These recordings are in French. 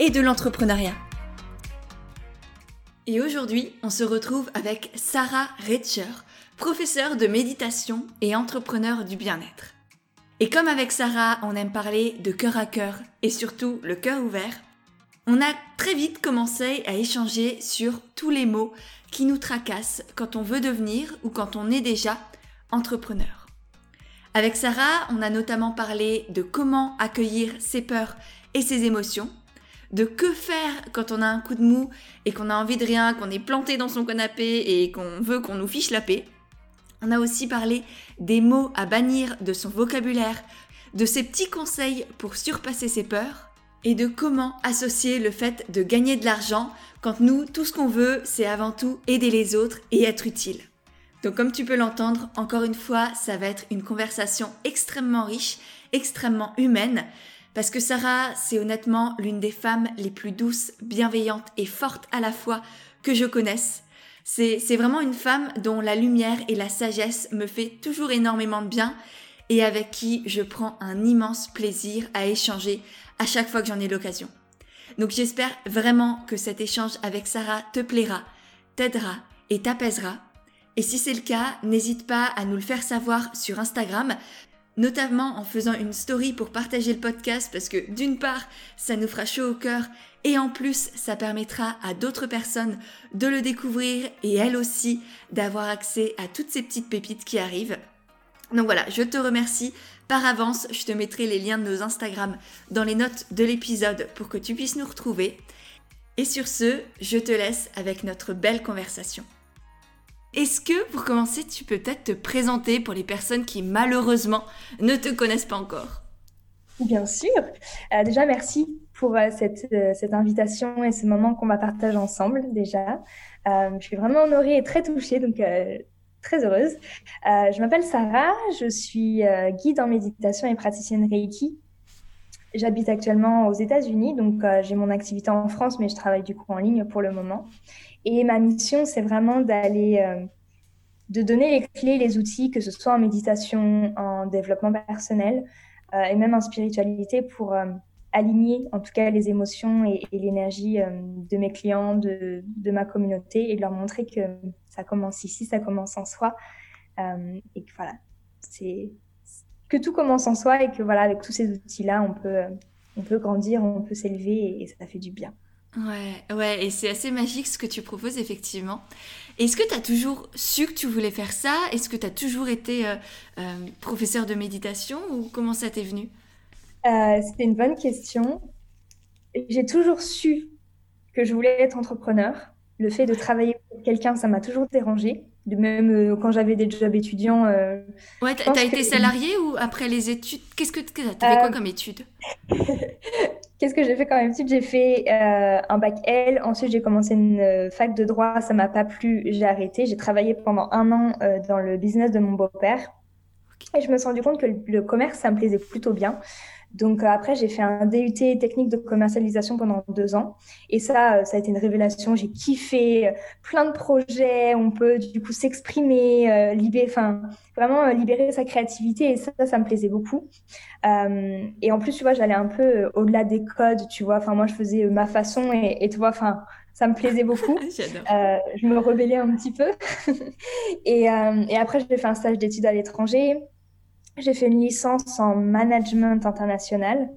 et de l'entrepreneuriat. Et aujourd'hui, on se retrouve avec Sarah Retcher, professeure de méditation et entrepreneur du bien-être. Et comme avec Sarah, on aime parler de cœur à cœur et surtout le cœur ouvert, on a très vite commencé à échanger sur tous les mots qui nous tracassent quand on veut devenir ou quand on est déjà entrepreneur. Avec Sarah, on a notamment parlé de comment accueillir ses peurs et ses émotions, de que faire quand on a un coup de mou et qu'on a envie de rien, qu'on est planté dans son canapé et qu'on veut qu'on nous fiche la paix. On a aussi parlé des mots à bannir de son vocabulaire, de ses petits conseils pour surpasser ses peurs et de comment associer le fait de gagner de l'argent quand nous, tout ce qu'on veut, c'est avant tout aider les autres et être utile. Donc comme tu peux l'entendre, encore une fois, ça va être une conversation extrêmement riche, extrêmement humaine, parce que Sarah, c'est honnêtement l'une des femmes les plus douces, bienveillantes et fortes à la fois que je connaisse. C'est vraiment une femme dont la lumière et la sagesse me fait toujours énormément de bien et avec qui je prends un immense plaisir à échanger à chaque fois que j'en ai l'occasion. Donc j'espère vraiment que cet échange avec Sarah te plaira, t'aidera et t'apaisera. Et si c'est le cas, n'hésite pas à nous le faire savoir sur Instagram, notamment en faisant une story pour partager le podcast parce que d'une part, ça nous fera chaud au cœur et en plus, ça permettra à d'autres personnes de le découvrir et elles aussi d'avoir accès à toutes ces petites pépites qui arrivent. Donc voilà, je te remercie par avance. Je te mettrai les liens de nos Instagram dans les notes de l'épisode pour que tu puisses nous retrouver. Et sur ce, je te laisse avec notre belle conversation. Est-ce que pour commencer, tu peux peut-être te présenter pour les personnes qui malheureusement ne te connaissent pas encore? Bien sûr. Euh, déjà, merci pour euh, cette, euh, cette, invitation et ce moment qu'on va partager ensemble déjà. je suis vraiment honorée et très touchée, donc très heureuse. Je m'appelle Sarah, je suis guide en méditation et praticienne Reiki. J'habite actuellement aux États-Unis, donc j'ai mon activité en France, mais je travaille du coup en ligne pour le moment. Et ma mission, c'est vraiment d'aller, de donner les clés, les outils, que ce soit en méditation, en développement personnel et même en spiritualité pour aligner en tout cas les émotions et, l'énergie euh, de mes clients, de, de, ma communauté et de leur montrer que ça commence ici, ça commence en soi euh, et que voilà, c'est que tout commence en soi et que voilà, avec tous ces outils-là, on peut, on peut grandir, on peut s'élever et, ça fait du bien. Ouais, ouais, et c'est assez magique ce que tu proposes effectivement. Est-ce que tu as toujours su que tu voulais faire ça? Est-ce que tu as toujours été euh, professeur de méditation ou comment ça t'est venu? Euh, C'était une bonne question. J'ai toujours su que je voulais être entrepreneur. Le fait de travailler pour quelqu'un, ça m'a toujours dérangé. De même euh, quand j'avais des jobs étudiants. Euh, ouais, t'as été salarié ou après les études? Qu'est-ce que t'as fait quoi euh, comme études Qu'est-ce que j'ai fait comme études J'ai fait un bac L. Ensuite, j'ai commencé une fac de droit. Ça m'a pas plu. J'ai arrêté. J'ai travaillé pendant un an dans le business de mon beau-père. Et je me suis rendu compte que le commerce, ça me plaisait plutôt bien. Donc euh, après, j'ai fait un DUT technique de commercialisation pendant deux ans. Et ça, euh, ça a été une révélation. J'ai kiffé euh, plein de projets. On peut du coup s'exprimer, libérer, enfin vraiment libérer sa créativité. Et ça, ça me plaisait beaucoup. Euh, et en plus, tu vois, j'allais un peu au-delà des codes. Tu vois, enfin moi, je faisais ma façon et, et tu vois, enfin ça me plaisait beaucoup. euh, je me rebellais un petit peu. et, euh, et après, j'ai fait un stage d'études à l'étranger. J'ai fait une licence en management international,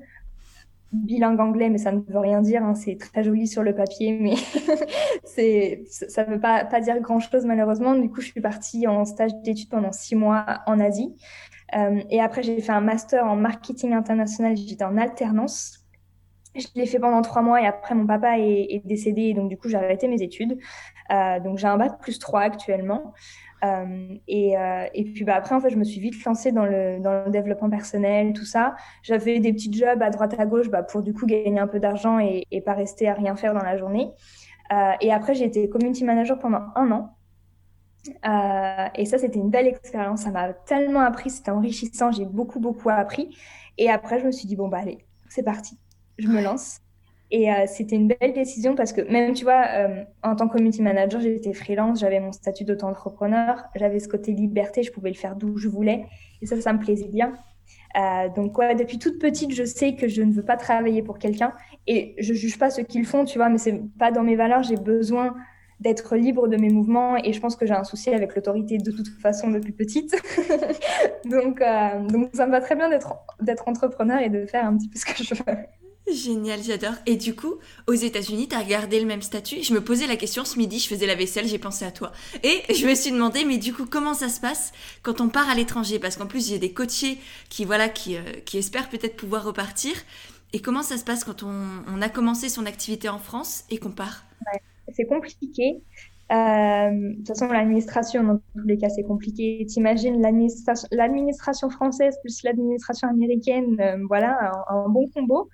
bilingue anglais, mais ça ne veut rien dire. Hein. c'est très joli sur le papier, mais ça ne veut pas, dire grand-chose malheureusement. Du coup, je suis partie en stage d'études pendant six mois en Asie. Euh, et après, j'ai fait un master en marketing international. J'étais en alternance. Je l'ai fait pendant trois mois et après mon papa est décédé donc du coup j'ai arrêté mes études. Donc j'ai un bac plus 3 actuellement. et, et, puis bah, après, en fait, je me suis vite lancée dans le, dans le développement personnel, tout ça. J'avais des petits jobs à droite à gauche bah, pour du coup gagner un peu d'argent et, et, pas rester à rien faire dans la journée. et après, j'ai été community manager pendant un an. Euh, et ça, c'était une belle expérience. Ça m'a tellement appris, c'était enrichissant. J'ai beaucoup, beaucoup appris. Et après, je me suis dit, bon, bah, allez, c'est parti. Je me lance. Et euh, c'était une belle décision parce que même, tu vois, euh, en tant que community manager, j'étais freelance, j'avais mon statut d'auto-entrepreneur, j'avais ce côté liberté, je pouvais le faire d'où je voulais. Et ça, ça me plaisait bien. donc, ouais, depuis toute petite, je sais que je ne veux pas travailler pour quelqu'un. Et je juge pas ceux qui le font, tu vois, mais c'est pas dans mes valeurs. J'ai besoin d'être libre de mes mouvements et je pense que j'ai un souci avec l'autorité de toute façon depuis petite. donc, euh, donc ça me va très bien d'être entrepreneur et de faire un petit peu ce que je veux. Génial, j'adore. Et du coup, aux États-Unis, tu as gardé le même statut? Je me posais la question ce midi, je faisais la vaisselle, j'ai pensé à toi. Et je me suis demandé, mais du coup, comment ça se passe quand on part à l'étranger? Parce qu'en plus, j'ai des coachés qui, voilà, qui, euh, qui espèrent peut-être pouvoir repartir. Et comment ça se passe quand on, on a commencé son activité en France et qu'on part? C'est compliqué. Euh, de toute façon, l'administration, dans tous les cas, c'est compliqué. T'imagines l'administration française plus l'administration américaine, euh, voilà, un, bon combo.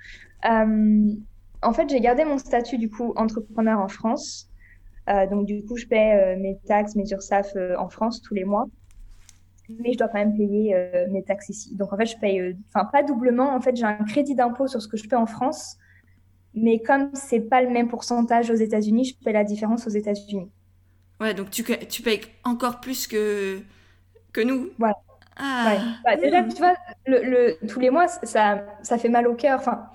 Euh, en fait, j'ai gardé mon statut du coup entrepreneur en France. donc du coup, je paie mes taxes, mes URSAF en France tous les mois, mais je dois quand même payer mes taxes ici. Donc en fait, je paye, enfin pas doublement. En fait, j'ai un crédit d'impôt sur ce que je paie en France mais comme c'est pas le même pourcentage aux États-Unis, je fais la différence aux États-Unis. Ouais, donc tu, tu payes encore plus que, que nous. Voilà. Ah. Bah, déjà, tu vois, le, tous les mois, ça, ça fait mal au cœur. Enfin,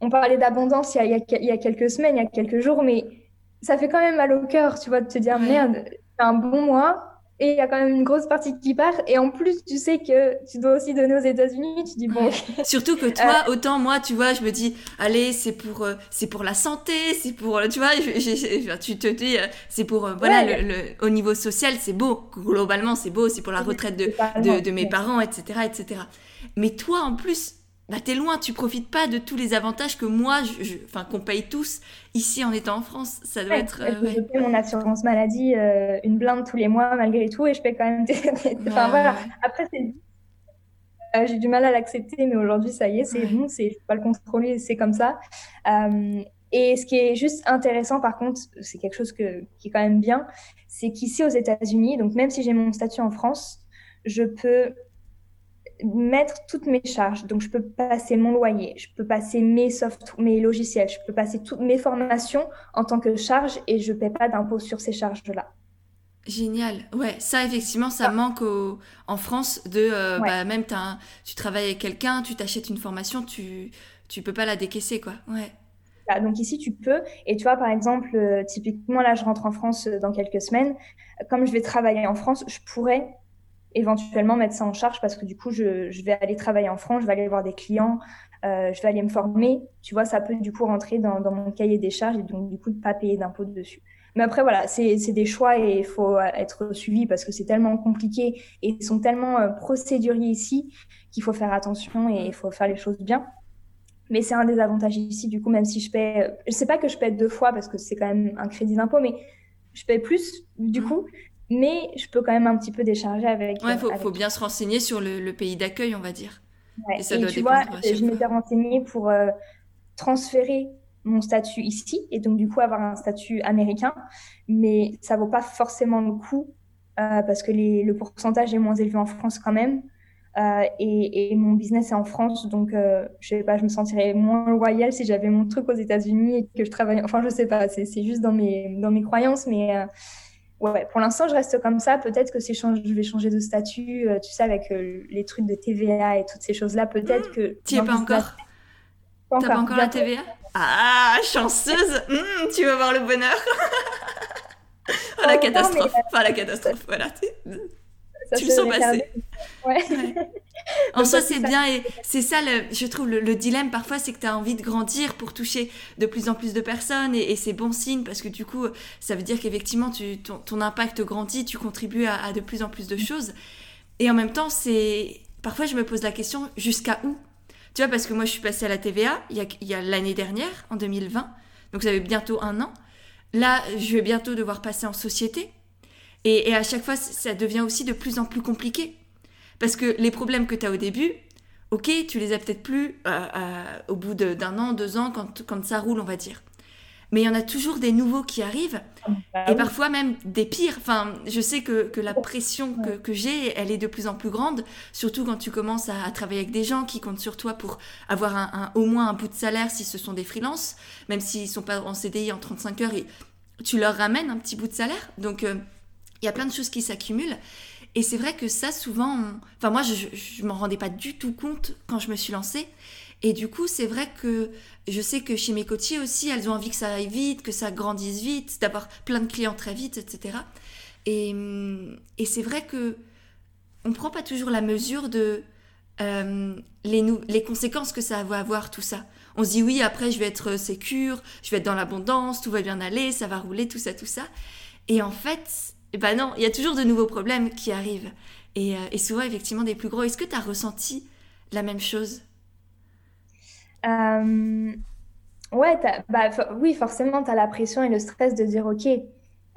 on parlait d'abondance il, il, y a quelques semaines, il y a quelques jours, mais ça fait quand même mal au cœur, tu vois, de te dire, merde, c'est un bon mois, et il y a quand même une grosse partie qui part. Et en plus, tu sais que tu dois aussi donner aux États-Unis. Tu dis bon. Surtout que toi, euh, autant moi, tu vois, je me dis, allez, c'est pour, euh, c'est pour la santé, c'est pour, tu vois, tu te dis, euh, c'est pour, voilà, le, au niveau social, c'est beau. Globalement, c'est beau. C'est pour la retraite de, de, de, mes parents, etc., etc. Mais toi, en plus, bah t'es loin, tu profites pas de tous les avantages que moi, je, enfin qu'on paye tous ici en étant en France. Ça doit être. Euh, je paye mon assurance maladie euh, une blinde tous les mois malgré tout et je paye quand même. Des... enfin voilà. Après c'est. Euh, j'ai du mal à l'accepter, mais aujourd'hui ça y est, c'est bon, c'est je peux pas le contrôler, c'est comme ça. et ce qui est juste intéressant, par contre, c'est quelque chose que, qui est quand même bien, c'est qu'ici aux États-Unis, donc même si j'ai mon statut en France, je peux mettre toutes mes charges. Donc, je peux passer mon loyer, je peux passer mes soft, mes logiciels, je peux passer toutes mes formations en tant que charge et je ne paie pas d'impôt sur ces charges-là. Génial. Ouais, ça effectivement, ça ah. manque en France de euh, bah, même tu travailles avec quelqu'un, tu t'achètes une formation, tu tu peux pas la décaisser quoi. Ouais. Donc ici tu peux et tu vois par exemple euh, typiquement là je rentre en France euh, dans quelques semaines, comme je vais travailler en France, je pourrais éventuellement mettre ça en charge parce que du coup, je, je, vais aller travailler en France, je vais aller voir des clients, euh, je vais aller me former. Tu vois, ça peut du coup rentrer dans, dans mon cahier des charges et donc du coup, de pas payer d'impôts dessus. Mais après, voilà, c'est des choix et il faut être suivi parce que c'est tellement compliqué et ils sont tellement euh, procéduriers ici qu'il faut faire attention et il faut faire les choses bien. Mais c'est un des avantages ici, du coup, même si je paie, je sais pas que je paie deux fois parce que c'est quand même un crédit d'impôt, mais je paie plus, du mmh. coup, mais je peux quand même un petit peu décharger avec. Ouais, il faut, bien se renseigner sur le, pays d'accueil, on va dire. Et, ça tu vois, je m'étais renseignée pour euh, transférer mon statut ici et donc du coup avoir un statut américain, mais ça vaut pas forcément le coup euh, parce que les, le pourcentage est moins élevé en France quand même. Euh, et, et, mon business est en France, donc euh, je sais pas, je me sentirais moins loyale si j'avais mon truc aux États-Unis et que je travaille. Enfin, je sais pas, c'est juste dans mes dans mes croyances, mais euh, ouais, pour l'instant, je reste comme ça. Peut-être que je vais changer de statut, euh, tu sais, avec euh, les trucs de TVA et toutes ces choses-là. Peut-être que. Tu n'y es pas encore T'as pas encore la TVA Ah, chanceuse hmm, Tu vas voir le bonheur oh, la catastrophe Enfin, la catastrophe, voilà. Tu le sens passer. Ouais. En soi, c'est bien et c'est ça, le, je trouve, le, dilemme parfois, c'est que tu as envie de grandir pour toucher de plus en plus de personnes et, c'est bon signe parce que du coup, ça veut dire qu'effectivement, ton, ton, impact grandit, tu contribues à, de plus en plus de choses. Et en même temps, c'est parfois, je me pose la question jusqu'à où? Tu vois, parce que moi, je suis passée à la TVA il y a, l'année dernière, en 2020, donc ça fait bientôt un an. là, je vais bientôt devoir passer en société. Et, à chaque fois, ça devient aussi de plus en plus compliqué. Parce que les problèmes que tu as au début, ok, tu les as peut-être plus euh, euh, au bout d'un an, deux ans, quand, quand ça roule, on va dire. Mais il y en a toujours des nouveaux qui arrivent, bah et parfois même des pires. Enfin, je sais que, que la pression que, que j'ai, elle est de plus en plus grande, surtout quand tu commences à, travailler avec des gens qui comptent sur toi pour avoir un, au moins un bout de salaire si ce sont des freelances, même s'ils ne sont pas en CDI en 35 heures, et tu leur ramènes un petit bout de salaire. Donc, euh, il y a plein de choses qui s'accumulent. Et c'est vrai que ça, souvent, enfin moi, je ne m'en rendais pas du tout compte quand je me suis lancée. Et du coup, c'est vrai que je sais que chez mes coachés aussi, elles ont envie que ça aille vite, que ça grandisse vite, d'avoir plein de clients très vite, etc. Et, et c'est vrai que on prend pas toujours la mesure de euh, les, les conséquences que ça va avoir tout ça. On se dit oui, après je vais être sécure, je vais être dans l'abondance, tout va bien aller, ça va rouler, tout ça, tout ça. Et en fait, eh ben non, il y a toujours de nouveaux problèmes qui arrivent. Et, euh, et souvent effectivement des plus gros. Est-ce que tu as ressenti la même chose? Euh, ouais, bah, oui, forcément, tu as la pression et le stress de dire, OK, euh,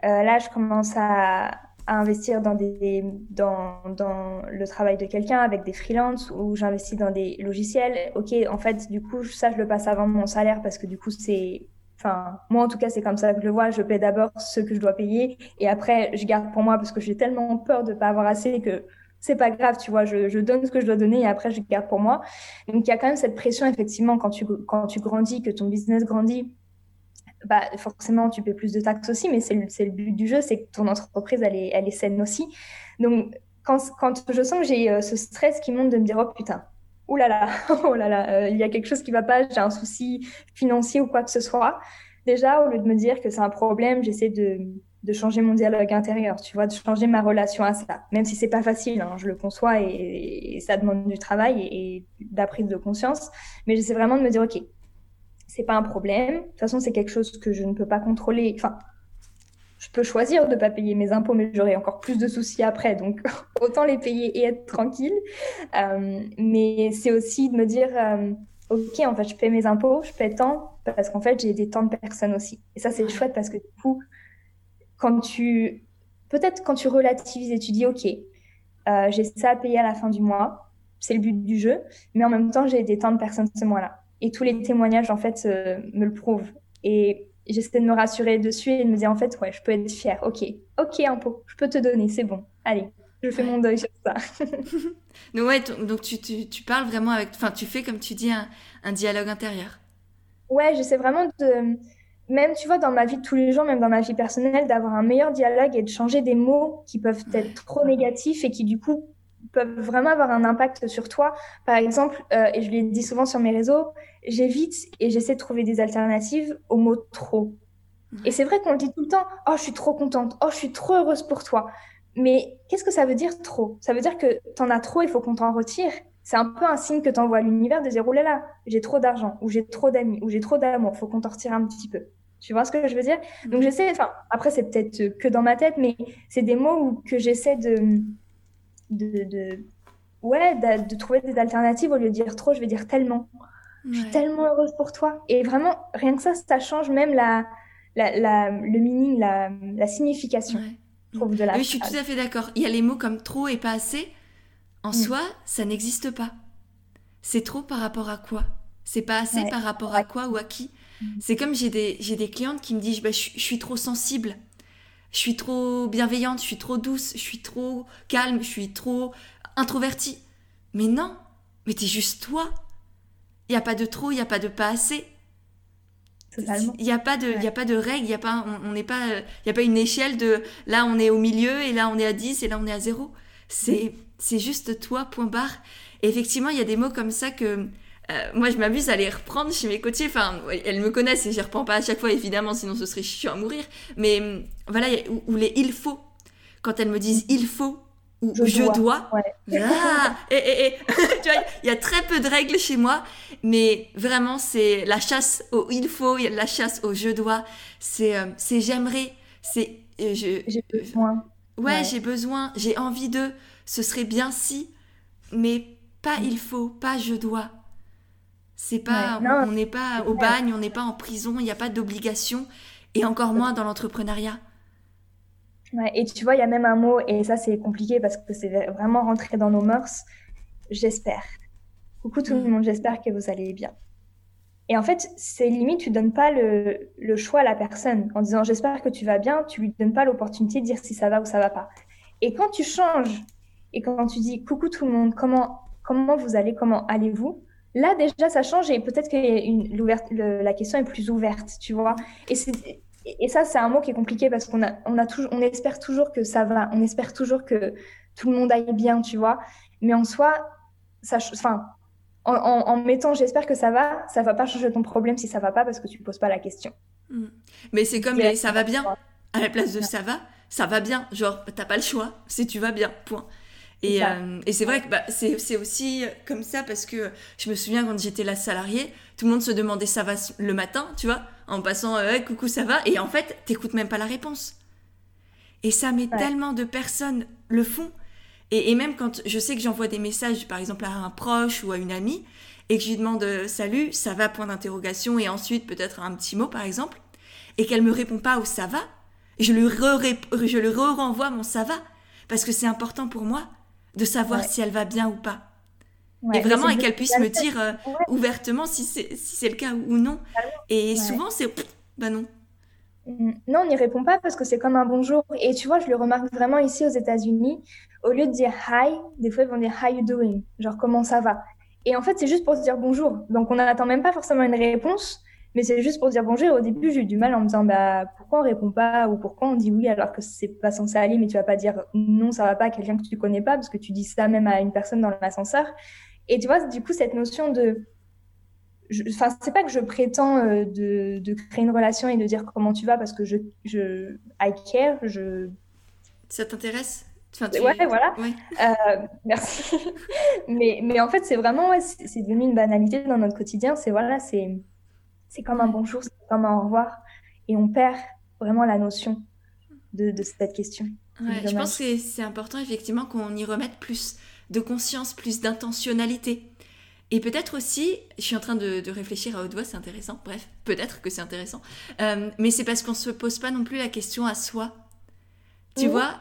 là, je commence à, investir dans, dans le travail de quelqu'un avec des freelances ou j'investis dans des logiciels. OK, en fait, du coup, ça, je le passe avant mon salaire parce que du coup, c'est... Enfin, moi, en tout cas, c'est comme ça que je le vois. Je paie d'abord ce que je dois payer et après, je garde pour moi parce que j'ai tellement peur de ne pas avoir assez que c'est pas grave, tu vois, je, donne ce que je dois donner et après je garde pour moi. Donc il y a quand même cette pression effectivement quand tu quand tu grandis, que ton business grandit, bah forcément tu paies plus de taxes aussi, mais c'est le, le but du jeu, c'est que ton entreprise elle est elle est saine aussi. Donc quand, quand je sens que j'ai euh, ce stress qui monte de me dire oh putain, oh là là, oh là là, il y a quelque chose qui va pas, j'ai un souci financier ou quoi que ce soit. Déjà au lieu de me dire que c'est un problème, j'essaie de de changer mon dialogue intérieur, tu vois, de changer ma relation à ça. Même si c'est pas facile, hein, je le conçois et, ça demande du travail et, et d'apprise de conscience. Mais j'essaie vraiment de me dire, ok, c'est pas un problème. De toute façon, c'est quelque chose que je ne peux pas contrôler. Enfin, je peux choisir de pas payer mes impôts, mais j'aurai encore plus de soucis après. Donc, autant les payer et être tranquille. Euh, mais c'est aussi de me dire, euh, ok, en fait, je paie mes impôts, je paie tant parce qu'en fait, j'ai des tant de personnes aussi. Et ça, c'est chouette parce que du coup, quand tu, peut-être quand tu relativises et tu dis, OK, euh, j'ai ça à payer à la fin du mois, c'est le but du jeu, mais en même temps, j'ai aidé tant de personnes ce mois-là. Et tous les témoignages, en fait, me le prouvent. Et j'essaie de me rassurer dessus et de me dire, en fait, ouais, je peux être fière. OK, OK, impôt, je peux te donner, c'est bon. Allez, je fais mon deuil sur ça. donc, ouais, donc tu, tu, tu, parles vraiment avec, enfin, tu fais, comme tu dis, un, un dialogue intérieur. Ouais, j'essaie vraiment de même, tu vois, dans ma vie de tous les jours, même dans ma vie personnelle, d'avoir un meilleur dialogue et de changer des mots qui peuvent être trop négatifs et qui, du coup, peuvent vraiment avoir un impact sur toi. Par exemple, euh, et je l'ai dit souvent sur mes réseaux, j'évite et j'essaie de trouver des alternatives au mot trop. Et c'est vrai qu'on le dit tout le temps, oh, je suis trop contente, oh, je suis trop heureuse pour toi. Mais qu'est-ce que ça veut dire trop? Ça veut dire que t'en as trop, il faut qu'on t'en retire. C'est un peu un signe que t'envoies à l'univers de dire, oh là là, j'ai trop d'argent, ou j'ai trop d'amis, ou j'ai trop d'amour, faut qu'on t'en retire un petit peu. Tu vois ce que je veux dire? Donc j'essaie, enfin après c'est peut-être que dans ma tête, mais c'est des mots où, que j'essaie de, de, de, ouais, de, trouver des alternatives au lieu de dire trop, je vais dire tellement. Je suis tellement heureuse pour toi. Et vraiment, rien que ça, ça change même la, la, la le meaning, la, la signification. trouve, de la oui, je suis tout à fait d'accord. Il y a les mots comme trop et pas assez. En mm. soi, ça n'existe pas. C'est trop par rapport à quoi? C'est pas assez par rapport à quoi ou à qui? Mm. C'est comme j'ai des, j'ai des clientes qui me disent bah, je, suis trop sensible, je suis trop bienveillante, je suis trop douce, je suis trop calme, je suis trop introvertie. Mais non, mais t'es juste toi. Il n'y a pas de trop, il n'y a pas de pas assez. Il n'y a pas de, il a pas de règle, il y a pas, on n'est pas, il y a pas une échelle de là on est au milieu et là on est à 10 et là on est à 0. C'est, c'est juste toi, point barre. Et effectivement, il y a des mots comme ça que euh, moi, je m'amuse à les reprendre chez mes coachés. Enfin, elles me connaissent et je les reprends pas à chaque fois, évidemment, sinon ce serait chiant à mourir. Mais hum, voilà, où, les il faut, quand elles me disent il faut ou je, dois, ah, et, et, et. tu vois, il y a très peu de règles chez moi, mais vraiment, c'est la chasse au il faut, la chasse au je dois, c'est euh, c'est j'aimerais, c'est. Euh, j'ai besoin. Ouais, j'ai besoin, j'ai envie de, ce serait bien si, mais pas il faut, pas je dois. C'est pas, on n'est pas au bagne, on n'est pas en prison, il n'y a pas d'obligation. et encore moins dans l'entrepreneuriat. Ouais, et tu vois, il y a même un mot, et ça c'est compliqué parce que c'est vraiment rentré dans nos mœurs. J'espère. Coucou tout le mm. monde, j'espère que vous allez bien. Et en fait, c'est limite, tu donnes pas le, le, choix à la personne en disant j'espère que tu vas bien, tu lui donnes pas l'opportunité de dire si ça va ou ça va pas. Et quand tu changes et quand tu dis coucou tout le monde, comment, comment vous allez, comment allez-vous, là déjà ça change et peut-être que la question est plus ouverte, tu vois. Et, et ça, c'est un mot qui est compliqué parce qu'on a, on a toujours, on espère toujours que ça va, on espère toujours que tout le monde aille bien, tu vois. Mais en soi, ça, enfin, en, mettant j'espère que ça va, ça va pas changer ton problème si ça va pas parce que tu poses pas la question. Hmm. Mais c'est comme les ça va bien à la place de ça va, ça va bien. Genre, t'as pas le choix si tu vas bien, point. Et, euh, et c'est vrai que bah, c'est aussi comme ça parce que je me souviens quand j'étais la salariée, tout le monde se demandait ça va le matin, tu vois, en passant euh, coucou ça va, et en fait, t'écoutes même pas la réponse. Et ça met tellement de personnes le font et, même quand je sais que j'envoie des messages, par exemple à un proche ou à une amie, et que je lui demande euh, salut, ça va, point d'interrogation, et ensuite peut-être un petit mot par exemple, et qu'elle me répond pas au ça va, je lui, je lui renvoie mon ça va, parce que c'est important pour moi de savoir si elle va bien ou pas. et vraiment, et qu'elle puisse me dire euh, ouvertement si c'est si le cas ou non. Et souvent, c'est bah non. Non, on n'y répond pas parce que c'est comme un bonjour. Et tu vois, je le remarque vraiment ici aux États-Unis. Au lieu de dire hi, des fois ils vont dire how you doing, genre comment ça va? Et en fait, c'est juste pour se dire bonjour. Donc on n'attend même pas forcément une réponse, mais c'est juste pour dire bonjour. Au début, j'ai eu du mal en me disant bah pourquoi on répond pas ou pourquoi on dit oui alors que c'est pas censé aller, mais tu vas pas dire non, ça va pas à quelqu'un que tu connais pas parce que tu dis ça même à une personne dans l'ascenseur. Et tu vois, du coup, cette notion de enfin c'est pas que je prétends euh, de, de, créer une relation et de dire comment tu vas parce que je je I care je ça t'intéresse? Enfin, ouais voilà. Euh, merci. Mais mais en fait c'est vraiment ouais, c'est devenu une banalité dans notre quotidien. C'est voilà c'est c'est comme un bonjour c'est comme un au revoir. Et on perd vraiment la notion de, de cette question. Ouais, je pense que c'est important effectivement qu'on y remette plus de conscience plus d'intentionnalité. Et peut-être aussi, je suis en train de, réfléchir à haute voix, c'est intéressant, bref, peut-être que c'est intéressant, euh, mais c'est parce qu'on se pose pas non plus la question à soi. Tu vois,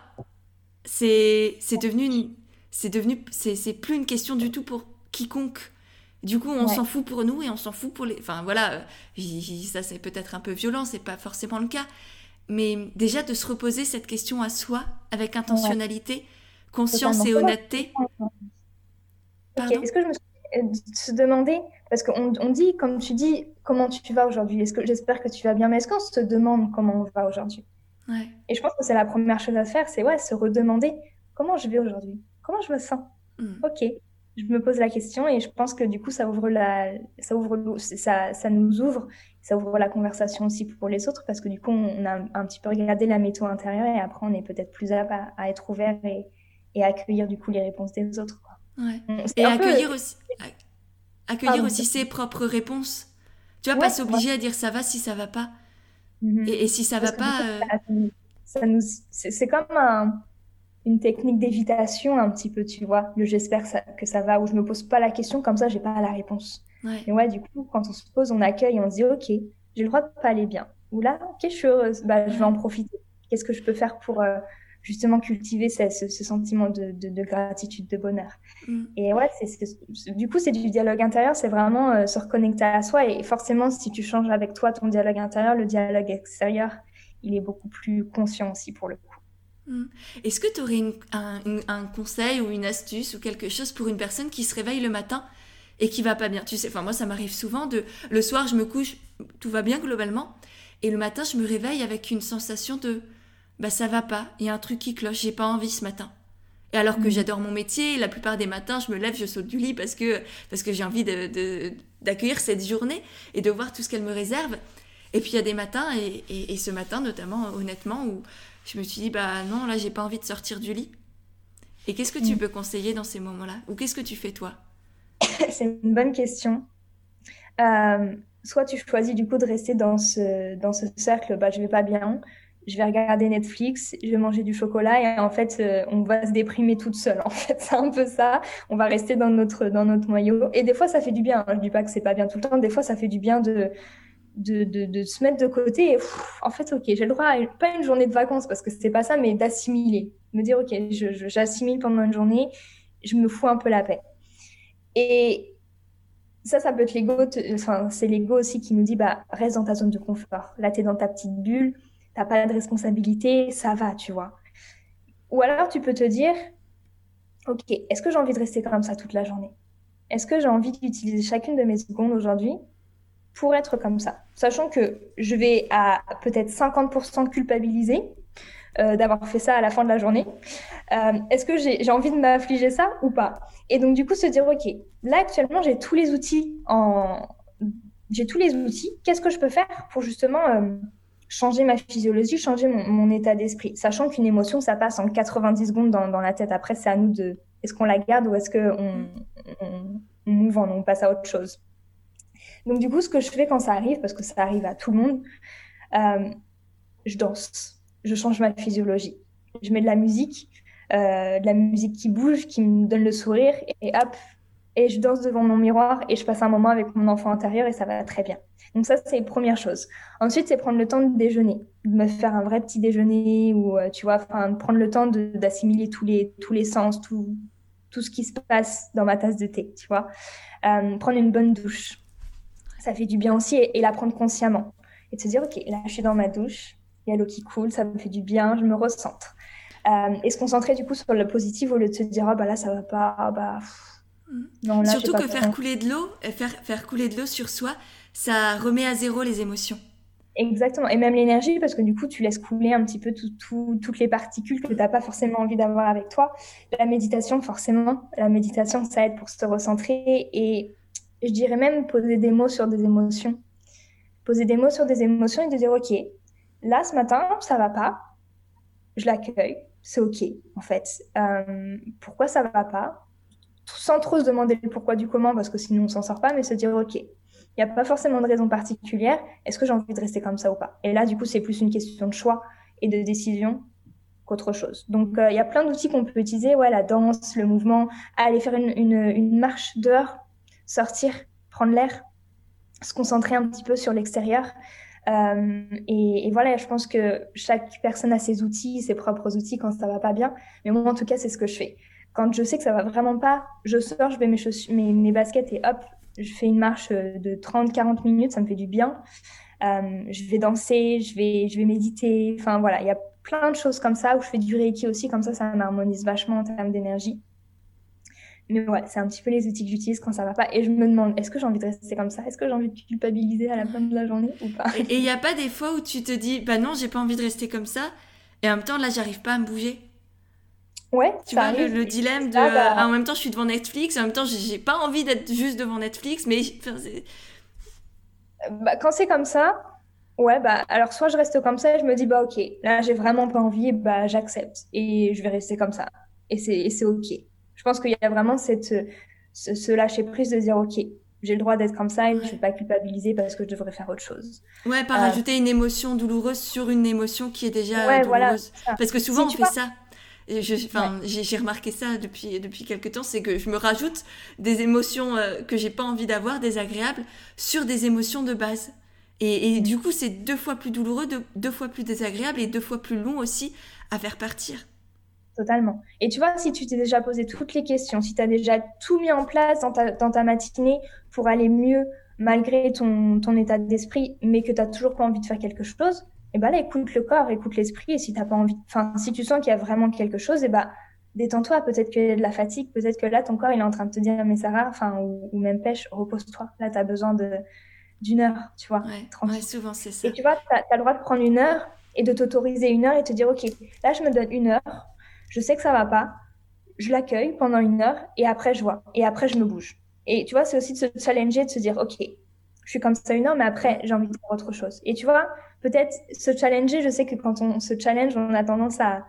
c'est devenu, c'est devenu, c'est plus une question du tout pour quiconque. Du coup, on s'en fout pour nous et on s'en fout pour les. Enfin voilà, euh, ça c'est peut-être un peu violent, c'est pas forcément le cas, mais déjà de se reposer cette question à soi avec intentionnalité, conscience et honnêteté. Est-ce que je me se demander, parce qu'on on dit, comme tu dis, comment tu vas aujourd'hui Est-ce que j'espère que tu vas bien, mais est-ce qu'on se demande comment on va aujourd'hui? Et je pense que c'est la première chose à faire, c'est ouais, se redemander comment je vais aujourd'hui, comment je me sens? Hmm. Ok, je me pose la question et je pense que du coup ça ouvre la, ça ouvre, ça, ça nous ouvre, ça ouvre la conversation aussi pour les autres parce que du coup on a un petit peu regardé la météo intérieure et après on est peut-être plus apte à, être ouvert et, et à accueillir du coup les réponses des autres. Et accueillir aussi, accueillir aussi ses propres réponses. Tu vas pas s'obliger à dire ça va si ça va pas. Mhm. et, si ça va pas. Euh, ça, nous, c'est comme une technique d'évitation un petit peu, tu vois. Le j'espère que ça va, ou je me pose pas la question, comme ça j'ai pas la réponse. Et ouais, du coup, quand on se pose, on accueille, on se dit ok, j'ai le droit de pas aller bien. Ou là, ok, je suis heureuse, bah, je vais en profiter. Qu'est-ce que je peux faire pour, euh, justement cultiver ce, ce, sentiment de, de, gratitude, de bonheur? Mm. Et ouais, c'est, du coup, c'est du dialogue intérieur, c'est vraiment euh, se reconnecter à soi. Et forcément, si tu changes avec toi ton dialogue intérieur, le dialogue extérieur, il est beaucoup plus conscient aussi pour le coup. Mm. Est-ce que tu aurais un, un, conseil ou une astuce ou quelque chose pour une personne qui se réveille le matin et qui va pas bien? Tu sais, enfin moi ça m'arrive souvent de le soir je me couche, tout va bien globalement, et le matin je me réveille avec une sensation de bah ça va pas, il y a un truc qui cloche, j'ai pas envie ce matin. Et alors que mm. j'adore mon métier, la plupart des matins, je me lève, je saute du lit parce que, parce que j'ai envie d'accueillir de, d'accueillir cette journée et de voir tout ce qu'elle me réserve. Et puis il y a des matins, et, et, ce matin notamment, honnêtement, où je me suis dit, bah non, là, j'ai pas envie de sortir du lit. Et qu'est-ce que tu mm. peux conseiller dans ces moments-là? Ou qu'est-ce que tu fais toi? C'est une bonne question. Euh, soit tu choisis du coup de rester dans ce, dans ce cercle, bah, je vais pas bien, je vais regarder Netflix, je vais manger du chocolat et en fait, euh, on va se déprimer toute seule. En fait, c'est un peu ça. On va rester dans notre dans notre noyau. Et des fois, ça fait du bien. Hein. Je dis pas que c'est pas bien tout le temps. Des fois, ça fait du bien de de, se mettre de côté. Et, en fait, ok, j'ai le droit pas une journée de vacances parce que c'est pas ça, mais d'assimiler. Me dire, ok, j'assimile pendant une journée, je me fous un peu la paix. Et ça, ça peut être l'ego, enfin, c'est l'ego aussi qui nous dit, bah, reste dans ta zone de confort. Là, tu es dans ta petite bulle, t'as pas de responsabilité, ça va, tu vois. Ou alors, tu peux te dire, ok, est-ce que j'ai envie de rester comme ça toute la journée? Est-ce que j'ai envie d'utiliser chacune de mes secondes aujourd'hui pour être comme ça Sachant que je vais à peut-être 50% culpabiliser euh, d'avoir fait ça à la fin de la journée. Euh, est-ce que j'ai envie de m'affliger ça ou pas? Et donc, du coup, se dire, OK, là, actuellement, j'ai tous les outils. J'ai tous les outils. Qu'est-ce que je peux faire pour justement euh, changer ma physiologie, changer mon, état d'esprit? Sachant qu'une émotion, ça passe en 90 secondes dans, la tête. Après, c'est à nous de... Est-ce qu'on la garde ou est-ce qu'on on, on, on passe à autre chose? Donc, du coup, ce que je fais quand ça arrive, parce que ça arrive à tout le monde, je danse je change ma physiologie. Je mets de la musique, euh, de la musique qui bouge, qui me donne le sourire, et hop, et je danse devant mon miroir et je passe un moment avec mon enfant intérieur et ça va très bien. Donc ça, c'est première chose. Ensuite, c'est prendre le temps de déjeuner, de me faire un vrai petit déjeuner ou, euh, tu vois, enfin, prendre le temps d'assimiler tous les, tous les sens, tout, tout ce qui se passe dans ma tasse de thé, tu vois. Euh, prendre une bonne douche. Ça fait du bien aussi et, et la prendre consciemment. Et de se dire, OK, là, je suis dans ma douche, il y a l'eau qui coule, ça me fait du bien, je me recentre. Euh, et se concentrer du coup sur le positif au lieu de se dire, ah bah là, ça va pas, ah, bah. Non, là, Surtout que faire couler de l'eau, euh, faire, faire couler de l'eau sur soi, ça remet à zéro les émotions. Exactement, et même l'énergie, parce que du coup, tu laisses couler un petit peu toutes les particules que tu n'as pas forcément envie d'avoir avec toi. La méditation, forcément, la méditation, ça aide pour se recentrer et je dirais même poser des mots sur des émotions. Poser des mots sur des émotions et de dire, OK, Là, ce matin, ça va pas. Je l'accueille. C'est OK, en fait. Euh, pourquoi ça va pas? Sans trop se demander le pourquoi du comment, parce que sinon on s'en sort pas, mais se dire OK. Il n'y a pas forcément de raison particulière. Est-ce que j'ai envie de rester comme ça ou pas? Et là, du coup, c'est plus une question de choix et de décision qu'autre chose. Donc, euh, il y a plein d'outils qu'on peut utiliser. Ouais, la danse, le mouvement, aller faire une, une, marche dehors, sortir, prendre l'air, se concentrer un petit peu sur l'extérieur. Euh, et, voilà, je pense que chaque personne a ses outils, ses propres outils quand ça va pas bien. Mais moi, en tout cas, c'est ce que je fais. Quand je sais que ça va vraiment pas, je sors, je mets mes, baskets et hop, je fais une marche de 30-40 minutes, ça me fait du bien. Euh, je vais danser, je vais, je vais méditer. Enfin voilà, il y a plein de choses comme ça où je fais du reiki aussi, comme ça, ça m'harmonise vachement en termes d'énergie. Mais ouais, c'est un petit peu les outils que j'utilise quand ça va pas. Et je me demande, est-ce que j'ai envie de rester comme ça? Est-ce que j'ai envie de culpabiliser à la fin de la journée ou pas? Et il n'y a pas des fois où tu te dis, bah non, j'ai pas envie de rester comme ça. Et en même temps, là, j'arrive pas à me bouger? Ouais, tu vois le, dilemme de. Bah en même temps, je suis devant Netflix, en même temps, j'ai pas envie d'être juste devant Netflix, mais. bah, quand c'est comme ça, ouais, bah alors soit je reste comme ça et je me dis, bah ok, là j'ai vraiment pas envie, bah j'accepte et je vais rester comme ça. Et c'est ok. Je pense qu'il y a vraiment cette, ce, lâcher prise de dire, OK, j'ai le droit d'être comme ça et je ne vais pas culpabiliser parce que je devrais faire autre chose. Ouais, pas euh, rajouter une émotion douloureuse sur une émotion qui est déjà douloureuse. parce que souvent on fait ça. J'ai remarqué ça depuis, depuis quelques temps, c'est que je me rajoute des émotions euh, que j'ai pas envie d'avoir, désagréables, sur des émotions de base. Et, et du coup, c'est deux fois plus douloureux, deux fois plus désagréable et deux fois plus long aussi à faire partir. Totalement. Et tu vois, si tu t'es déjà posé toutes les questions, si tu as déjà tout mis en place dans ta, dans ta matinée pour aller mieux malgré ton, ton état d'esprit, mais que tu n'as toujours pas envie de faire quelque chose, et eh ben là, écoute le corps, écoute l'esprit. Et si t'as pas envie, enfin, si tu sens qu'il y a vraiment quelque chose, et eh ben, détends-toi. Peut-être qu'il y a de la fatigue, peut-être que là, ton corps, il est en train de te dire, mais Sarah, enfin, ou, même pêche, repose-toi. Là, tu as besoin de, d'une heure, tu vois. Ouais, souvent, c'est ça. Et tu vois, tu as, as, le droit de prendre une heure et de t'autoriser une heure et te dire, OK, là, je me donne une heure je sais que ça va pas, je l'accueille pendant une heure et après je vois. Et après je me bouge. Et tu vois, c'est aussi de se challenger, de se dire, OK, je suis comme ça une heure, mais après j'ai envie de faire autre chose. Et tu vois, peut-être se challenger, je sais que quand on se challenge, on a tendance à,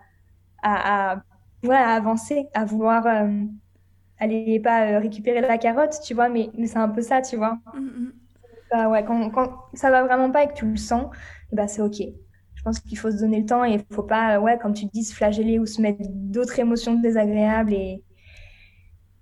à, à, ouais, à avancer, à vouloir euh, aller pas euh, récupérer la carotte, tu vois, mais, mais c'est un peu ça, tu vois. Mm-hmm. Bah ouais, quand, quand ça va vraiment pas et que tu le sens, bah c'est OK je pense qu'il faut se donner le temps et il faut pas, ouais, comme tu dis, se flageller ou se mettre d'autres émotions désagréables. Et,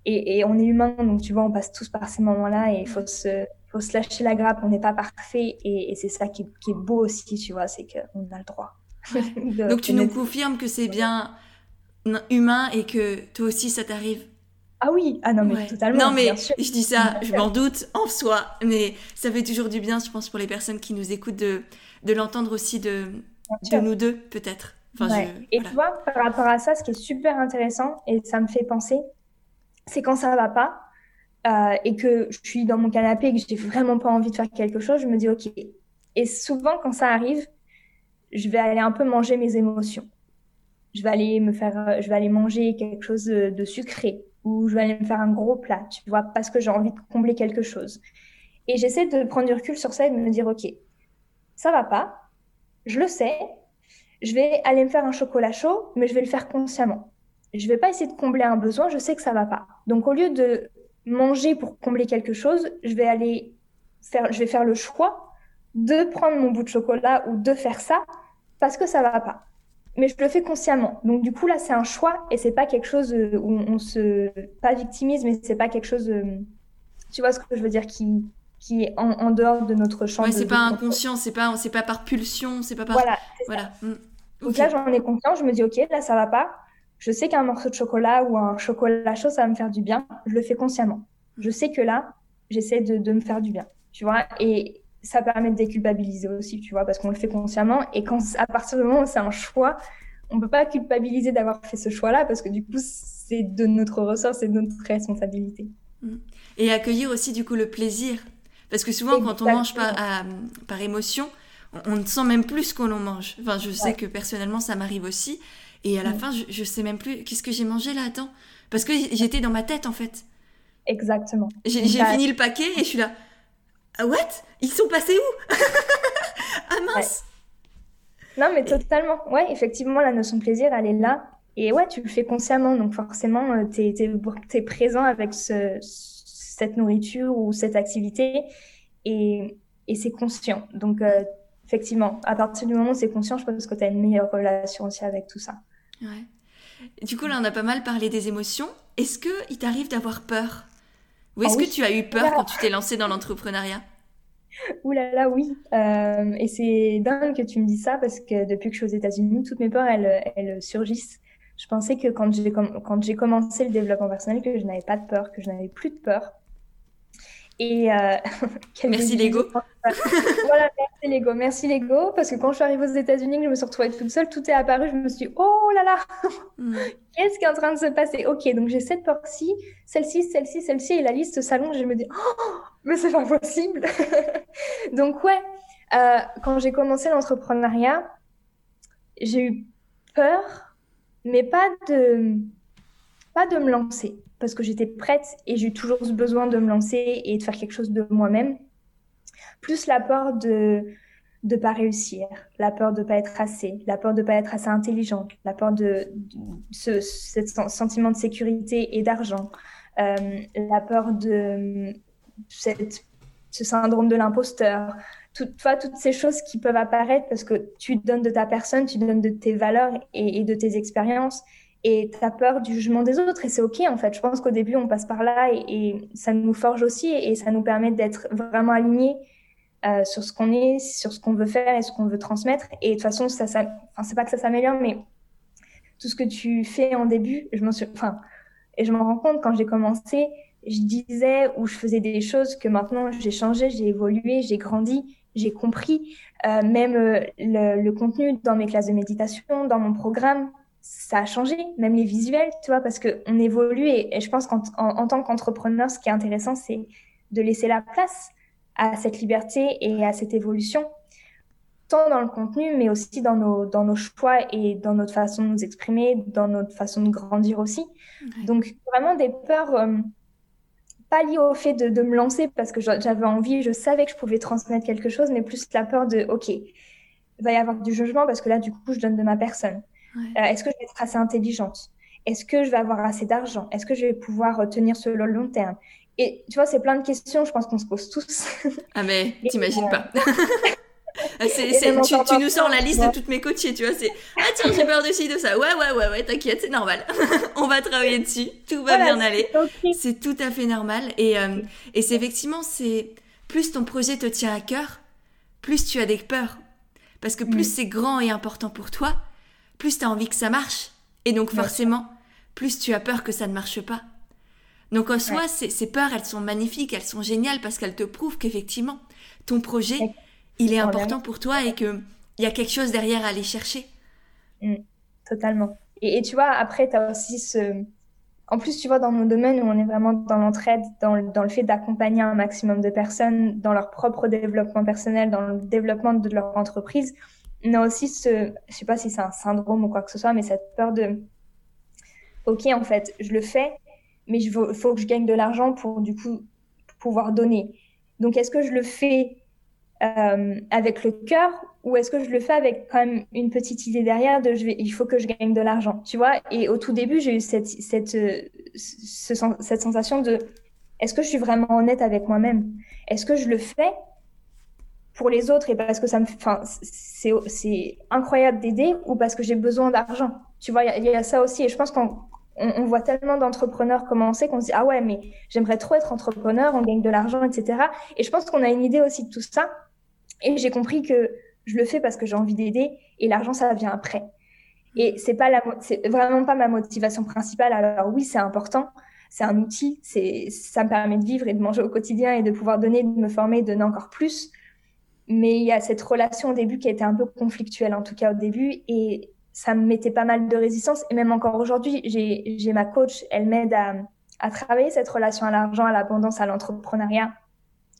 et, on est humain, donc tu vois, on passe tous par ces moments-là et il faut se, faut se lâcher la grappe, on n'est pas parfait et, c'est ça qui, est beau aussi, tu vois, c'est qu'on a le droit. Donc tu nous confirmes que c'est bien humain et que toi aussi ça t'arrive? Ah oui, ah non mais totalement. Non mais je dis ça, je m'en doute en soi, mais ça fait toujours du bien, je pense, pour les personnes qui nous écoutent de, de l'entendre aussi de, de nous deux peut-être. Enfin, et tu vois, par rapport à ça, ce qui est super intéressant et ça me fait penser, c'est quand ça va pas euh, et que je suis dans mon canapé et que j'ai vraiment pas envie de faire quelque chose, je me dis ok. Et souvent quand ça arrive, je vais aller un peu manger mes émotions. Je vais aller me faire, je vais aller manger quelque chose de sucré ou je vais aller me faire un gros plat, tu vois, parce que j'ai envie de combler quelque chose. Et j'essaie de prendre du recul sur ça et de me dire, OK, ça va pas, je le sais, je vais aller me faire un chocolat chaud, mais je vais le faire consciemment. Je vais pas essayer de combler un besoin, je sais que ça va pas. Donc au lieu de manger pour combler quelque chose, je vais aller faire, je vais faire le choix de prendre mon bout de chocolat ou de faire ça parce que ça va pas mais je le fais consciemment. Donc du coup là, c'est un choix et c'est pas quelque chose euh, où on se pas victimise, mais c'est pas quelque chose, euh, tu vois ce que je veux dire, qui qui est en, dehors de notre champ. Ouais, c'est pas inconscient, c'est pas c'est pas par pulsion, c'est pas par voilà. voilà. Mm. Donc là, j'en ai conscience, je me dis ok, là ça va pas. Je sais qu'un morceau de chocolat ou un chocolat chaud, ça va me faire du bien. Je le fais consciemment. Je sais que là, j'essaie de, de me faire du bien. Tu vois, et ça permet de déculpabiliser aussi, tu vois, parce qu'on le fait consciemment. Et quand, à partir du moment où c'est un choix, on peut pas culpabiliser d'avoir fait ce choix-là, parce que du coup, c'est de notre ressort, c'est de notre responsabilité. Mm. Et accueillir aussi, du coup, le plaisir. Parce que souvent, quand on mange par, par émotion, on, ne sent même plus ce qu'on mange. Enfin, je sais que personnellement, ça m'arrive aussi. Et à la mm. fin, je, je sais même plus qu'est-ce que j'ai mangé là, attends. Parce que j'étais dans ma tête, en fait. Exactement. J'ai fini le paquet et je suis là. Ah, what? Ils sont passés où? Ah mince Non, mais totalement. Ouais, effectivement, la notion de plaisir, elle est là. Et ouais, tu le fais consciemment. Donc, forcément, euh, tu es, présent avec cette nourriture ou cette activité. Et, c'est conscient. Donc, euh, effectivement, à partir du moment où c'est conscient, je pense que tu as une meilleure relation aussi avec tout ça. Ouais. Du coup, là, on a pas mal parlé des émotions. Est-ce qu'il t'arrive d'avoir peur? Ou est-ce ah que tu as eu peur quand tu t'es lancé dans l'entrepreneuriat? Ouh là là, oui. Euh, et c'est dingue que tu me dis ça parce que depuis que je suis aux États-Unis, toutes mes peurs, elles, elles surgissent. Je pensais que quand j'ai, quand j'ai commencé le développement personnel, que je n'avais pas de peur, que je n'avais plus de peur. Et euh, merci Lego. voilà, merci Lego. Merci Lego. Parce que quand je suis arrivée aux États-Unis, je me suis retrouvée toute seule, tout est apparu. Je me suis dit, oh là là, mm. qu'est-ce qui est en train de se passer? Ok, donc j'ai cette peur-ci, celle-ci, celle-ci, celle-ci, et la liste s'allonge. Je me dis, oh, mais c'est pas possible. donc ouais, euh, quand j'ai commencé l'entrepreneuriat, j'ai eu peur, mais pas de, pas de me lancer parce que j'étais prête et j'ai toujours ce besoin de me lancer et de faire quelque chose de moi-même. Plus la peur de de pas réussir, la peur de pas être assez, la peur de pas être assez intelligente, la peur de, ce, sentiment de sécurité et d'argent, euh, la peur de cette, ce syndrome de l'imposteur, tout, toutes ces choses qui peuvent apparaître parce que tu donnes de ta personne, tu donnes de tes valeurs et de tes expériences et tu as peur du jugement des autres et c'est ok en fait. Je pense qu'au début on passe par là et, ça nous forge aussi et, ça nous permet d'être vraiment alignés euh, sur ce qu'on est, sur ce qu'on veut faire et ce qu'on veut transmettre. Et de toute façon, ça, ça c'est pas que ça s'améliore, mais tout ce que tu fais en début, je m'en suis, enfin, et je me rends compte quand j'ai commencé, je disais ou je faisais des choses que maintenant j'ai changé, j'ai évolué, j'ai grandi, j'ai compris. Euh, même euh, le, contenu dans mes classes de méditation, dans mon programme, ça a changé, même les visuels, tu vois, parce qu'on évolue et, je pense qu'en en, tant qu'entrepreneur, ce qui est intéressant, c'est de laisser la place à cette liberté et à cette évolution, tant dans le contenu, mais aussi dans nos, dans nos choix et dans notre façon de nous exprimer, dans notre façon de grandir aussi. Donc, vraiment des peurs, euh, pas liées au fait de, de me lancer parce que j'avais envie, je savais que je pouvais transmettre quelque chose, mais plus la peur de, OK, il va y avoir du jugement parce que là, du coup, je donne de ma personne. Euh, est-ce que je vais être assez intelligente? Est-ce que je vais avoir assez d'argent? Est-ce que je vais pouvoir tenir sur le long terme? Et tu vois, c'est plein de questions, je pense qu'on se pose tous. Ah mais t'imagines euh, pas. Ah, tu, nous sors la liste de toutes mes coachées, tu vois. C'est Ah tiens, j'ai peur de ci, de ça. Ouais, ouais, ouais, ouais, t'inquiète, c'est normal. On va travailler dessus. Tout va bien aller. C'est tout à fait normal. Et, euh, et c'est effectivement, c'est plus ton projet te tient à cœur, plus tu as des peurs. Parce que plus mm. c'est grand et important pour toi, plus tu as envie que ça marche. Et donc forcément, plus tu as peur que ça ne marche pas. Donc en soi, ces, peurs, elles sont magnifiques, elles sont géniales parce qu'elles te prouvent qu'effectivement, ton projet, il est important pour toi et qu'il y a quelque chose derrière à aller chercher. Mm. totalement. Et, tu vois, après, tu as aussi ce... En plus, tu vois, dans mon domaine où on est vraiment dans l'entraide, dans, dans, le fait d'accompagner un maximum de personnes dans leur propre développement personnel, dans le développement de leur entreprise, on a aussi ce, je sais pas si c'est un syndrome ou quoi que ce soit, mais cette peur de, ok, en fait, je le fais, mais il faut, que je gagne de l'argent pour du coup pouvoir donner. Donc, est-ce que je le fais euh, avec le cœur ou est-ce que je le fais avec quand même une petite idée derrière de il faut que je gagne de l'argent, tu vois? Et au tout début, j'ai eu cette, cette, cette sensation de est-ce que je suis vraiment honnête avec moi-même? Est-ce que je le fais pour les autres et parce que ça me, enfin, c'est, c'est incroyable d'aider ou parce que j'ai besoin d'argent Tu vois, il y, a ça aussi et je pense qu'on on, voit tellement d'entrepreneurs commencer qu'on se dit ah ouais mais j'aimerais trop être entrepreneur, on gagne de l'argent, etc. Et je pense qu'on a une idée aussi de tout ça. Et j'ai compris que je le fais parce que j'ai envie d'aider et l'argent ça vient après. Et c'est pas la, c'est vraiment pas ma motivation principale. Alors oui, c'est important, c'est un outil, c'est, ça me permet de vivre et de manger au quotidien et de pouvoir donner, de me former, de donner encore plus. Mais il y a cette relation au début qui a été un peu conflictuelle, en tout cas au début, et ça me mettait pas mal de résistance. Et même encore aujourd'hui, j'ai ma coach, elle m'aide à, à travailler cette relation à l'argent, à l'abondance, à l'entrepreneuriat,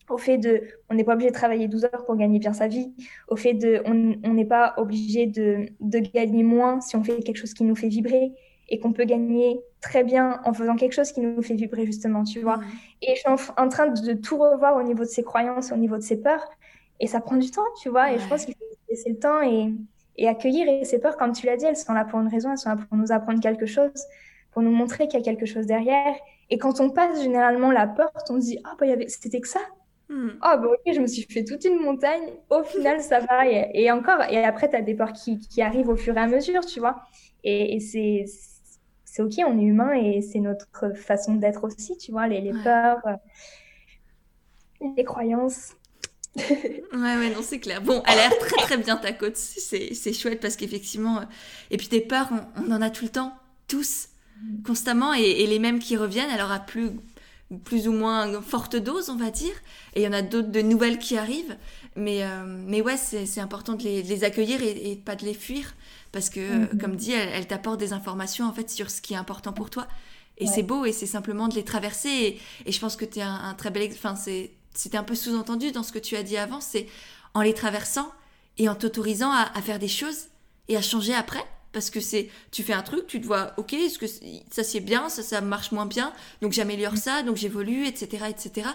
au fait de, on n'est pas obligé de travailler 12 heures pour gagner bien sa vie, au fait de, on n'est pas obligé de, de gagner moins si on fait quelque chose qui nous fait vibrer et qu'on peut gagner très bien en faisant quelque chose qui nous fait vibrer justement, tu vois. Et je suis en, train de, tout revoir au niveau de ses croyances, au niveau de ses peurs, et ça prend du temps, tu vois. Et je pense qu'il faut laisser le temps et, et accueillir. Et ces peurs, comme tu l'as dit, elles sont là pour une raison, elles sont là pour nous apprendre quelque chose, pour nous montrer qu'il y a quelque chose derrière. Et quand on passe généralement la porte, on se dit ah bah y avait c'était que ça. Hmm. Oh, bah ok, je me suis fait toute une montagne. Au final, ça va. Et, encore, et après, tu as des peurs qui, qui, arrivent au fur et à mesure, tu vois. Et, c'est, c'est ok, on est humain et c'est notre façon d'être aussi, tu vois, les, les peurs, les croyances. Ouais, ouais, non, c'est clair. Bon, elle a l'air très très bien ta côte. C'est, c'est chouette parce qu'effectivement. Euh, et puis des peurs, on, en a tout le temps, tous, constamment, et, et, les mêmes qui reviennent, alors à plus plus ou moins forte dose, on va dire. Et il y en a d'autres de nouvelles qui arrivent. Mais, euh, mais ouais, c'est important de les, accueillir et, pas de les fuir. Parce que, mhm. comme dit, elle, t'apporte des informations en fait sur ce qui est important pour toi. Et c'est beau et c'est simplement de les traverser. Et, je pense que tu es un, très bel Enfin, c'était un peu sous-entendu dans ce que tu as dit avant. C'est en les traversant et en t'autorisant à faire des choses et à changer après parce que c'est tu fais un truc tu te vois ok est-ce que ça c'est bien ça ça marche moins bien donc j'améliore ça donc j'évolue etc etc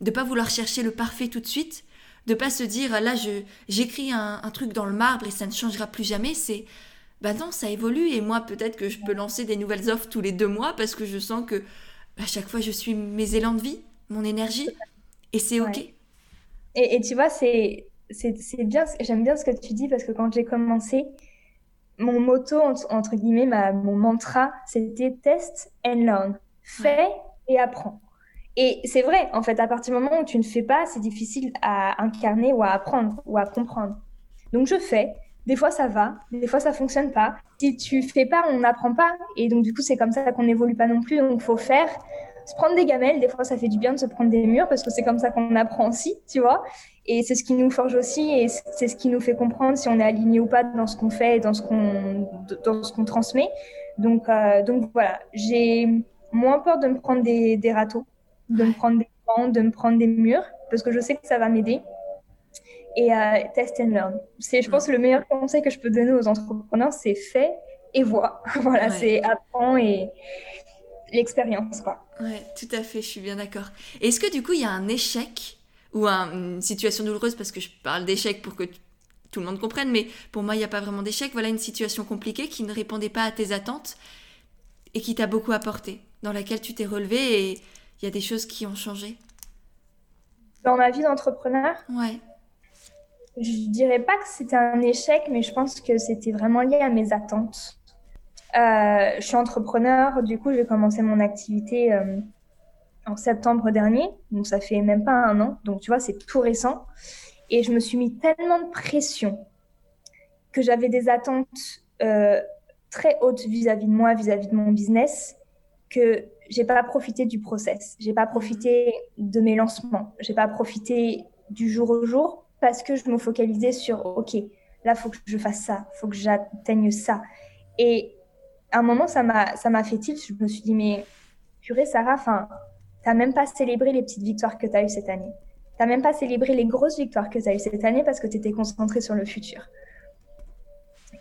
de pas vouloir chercher le parfait tout de suite de pas se dire là je j'écris un, truc dans le marbre et ça ne changera plus jamais c'est bah non ça évolue et moi peut-être que je peux lancer des nouvelles offres tous les deux mois parce que je sens que à chaque fois je suis mes élans de vie mon énergie et c'est ok et, et, tu vois c'est c'est bien j'aime bien ce que tu dis parce que quand j'ai commencé mon motto, entre guillemets, ma, mon mantra, c'était test and learn. Fais et apprends. Et c'est vrai, en fait, à partir du moment où tu ne fais pas, c'est difficile à incarner ou à apprendre ou à comprendre. Donc je fais. Des fois ça va, des fois ça fonctionne pas. Si tu fais pas, on n'apprend pas. Et donc du coup c'est comme ça qu'on n'évolue pas non plus. Donc faut faire, se prendre des gamelles. Des fois ça fait du bien de se prendre des murs parce que c'est comme ça qu'on apprend aussi, tu vois. Et c'est ce qui nous forge aussi et c'est ce qui nous fait comprendre si on est aligné ou pas dans ce qu'on fait et dans ce qu'on dans ce qu'on transmet. Donc euh, donc voilà, j'ai moins peur de me prendre des, des râteaux, de me prendre des de me prendre des murs parce que je sais que ça va m'aider. Et euh, test and learn. C'est, je pense, le meilleur conseil que je peux donner aux entrepreneurs, c'est fait et vois. voilà, c'est apprends et l'expérience, quoi. Ouais, tout à fait, je suis bien d'accord. Est-ce que du coup, il y a un échec ou une situation douloureuse, parce que je parle d'échec pour que tout le monde comprenne, mais pour moi, il n'y a pas vraiment d'échec. Voilà une situation compliquée qui ne répondait pas à tes attentes et qui t'a beaucoup apporté, dans laquelle tu t'es relevé et il y a des choses qui ont changé? Dans ma vie d'entrepreneur Ouais. Je dirais pas que c'était un échec, mais je pense que c'était vraiment lié à mes attentes. Euh, je suis entrepreneur, du coup, j'ai commencé mon activité euh, en septembre dernier, donc ça fait même pas un an, donc tu vois, c'est tout récent. Et je me suis mis tellement de pression que j'avais des attentes euh, très hautes vis-à-vis de moi, vis-à-vis de mon business, que j'ai pas profité du process, j'ai pas profité de mes lancements, j'ai pas profité du jour au jour parce que je me focalisais sur ok, là faut que je fasse ça, faut que j'atteigne ça. Et à un moment ça m'a fait tilt, je me suis dit mais purée Sarah, enfin t'as même pas célébré les petites victoires que tu as eues cette année. T'as même pas célébré les grosses victoires que tu as eues cette année parce que tu étais concentrée sur le futur.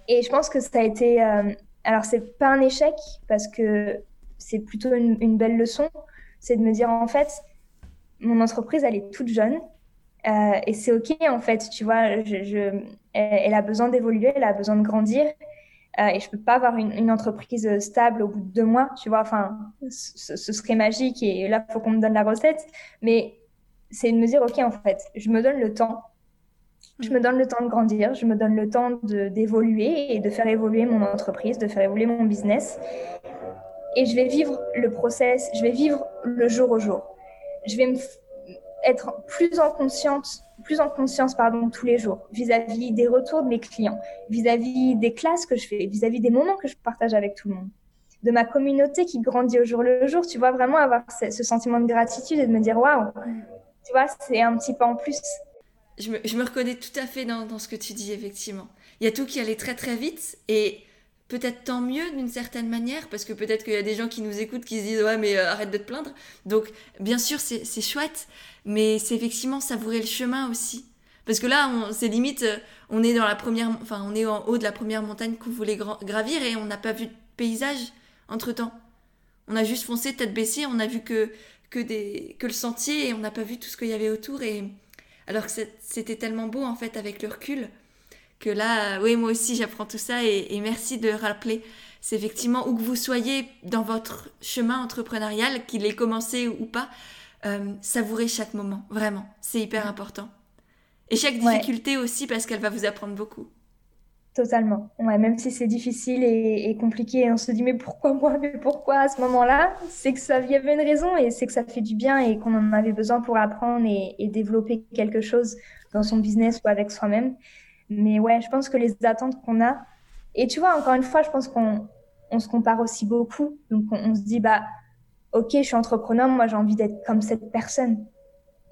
Et je pense que ça a été. Euh, alors, c'est pas un échec parce que c'est plutôt une, belle leçon. C'est de me dire, en fait, mon entreprise, elle est toute jeune. Euh, et c'est OK, en fait. Tu vois, je, elle, a besoin d'évoluer, elle a besoin de grandir. Euh, et je peux pas avoir une, entreprise stable au bout de deux mois, tu vois. Enfin, ce, serait magique et là, faut qu'on me donne la recette. Mais c'est de me dire, OK, en fait, je me donne le temps. Je me donne le temps de grandir, je me donne le temps d'évoluer et de faire évoluer mon entreprise, de faire évoluer mon business. Et je vais vivre le process, je vais vivre le jour au jour. Je vais être plus en conscience, plus en conscience pardon, tous les jours vis-à-vis des retours de mes clients, vis-à-vis des classes que je fais, vis-à-vis des moments que je partage avec tout le monde, de ma communauté qui grandit au jour le jour. Tu vois vraiment avoir ce, sentiment de gratitude et de me dire waouh, tu vois, c'est un petit pas en plus. Je me, reconnais tout à fait dans, dans, ce que tu dis, effectivement. Il y a tout qui allait très très vite et peut-être tant mieux d'une certaine manière, parce que peut-être qu'il y a des gens qui nous écoutent qui se disent ouais mais euh, arrête de te plaindre. Donc bien sûr c'est chouette, mais c'est effectivement savourer le chemin aussi. Parce que là, c'est limite, euh, on est dans la première, enfin on est en haut de la première montagne qu'on voulait gravir et on n'a pas vu de paysage entre temps. On a juste foncé tête baissée, on a vu que que des que le sentier et on n'a pas vu tout ce qu'il y avait autour et alors que c'était tellement beau en fait avec le recul que là, oui, moi aussi, j'apprends tout ça et, merci de rappeler. C'est effectivement où que vous soyez dans votre chemin entrepreneurial, qu'il ait commencé ou pas, euh, savourer chaque moment, vraiment. C'est hyper important. Et chaque difficulté aussi, parce qu'elle va vous apprendre beaucoup. Totalement. Ouais, même si c'est difficile et, compliqué, on se dit mais pourquoi moi, mais pourquoi à ce moment-là? C'est que ça y avait une raison et c'est que ça fait du bien et qu'on en avait besoin pour apprendre et, et, développer quelque chose dans son business ou avec soi-même. Mais ouais, je pense que les attentes qu'on a, et tu vois, encore une fois, je pense qu'on on se compare aussi beaucoup. Donc on, se dit, bah, ok, je suis entrepreneur, moi j'ai envie d'être comme cette personne.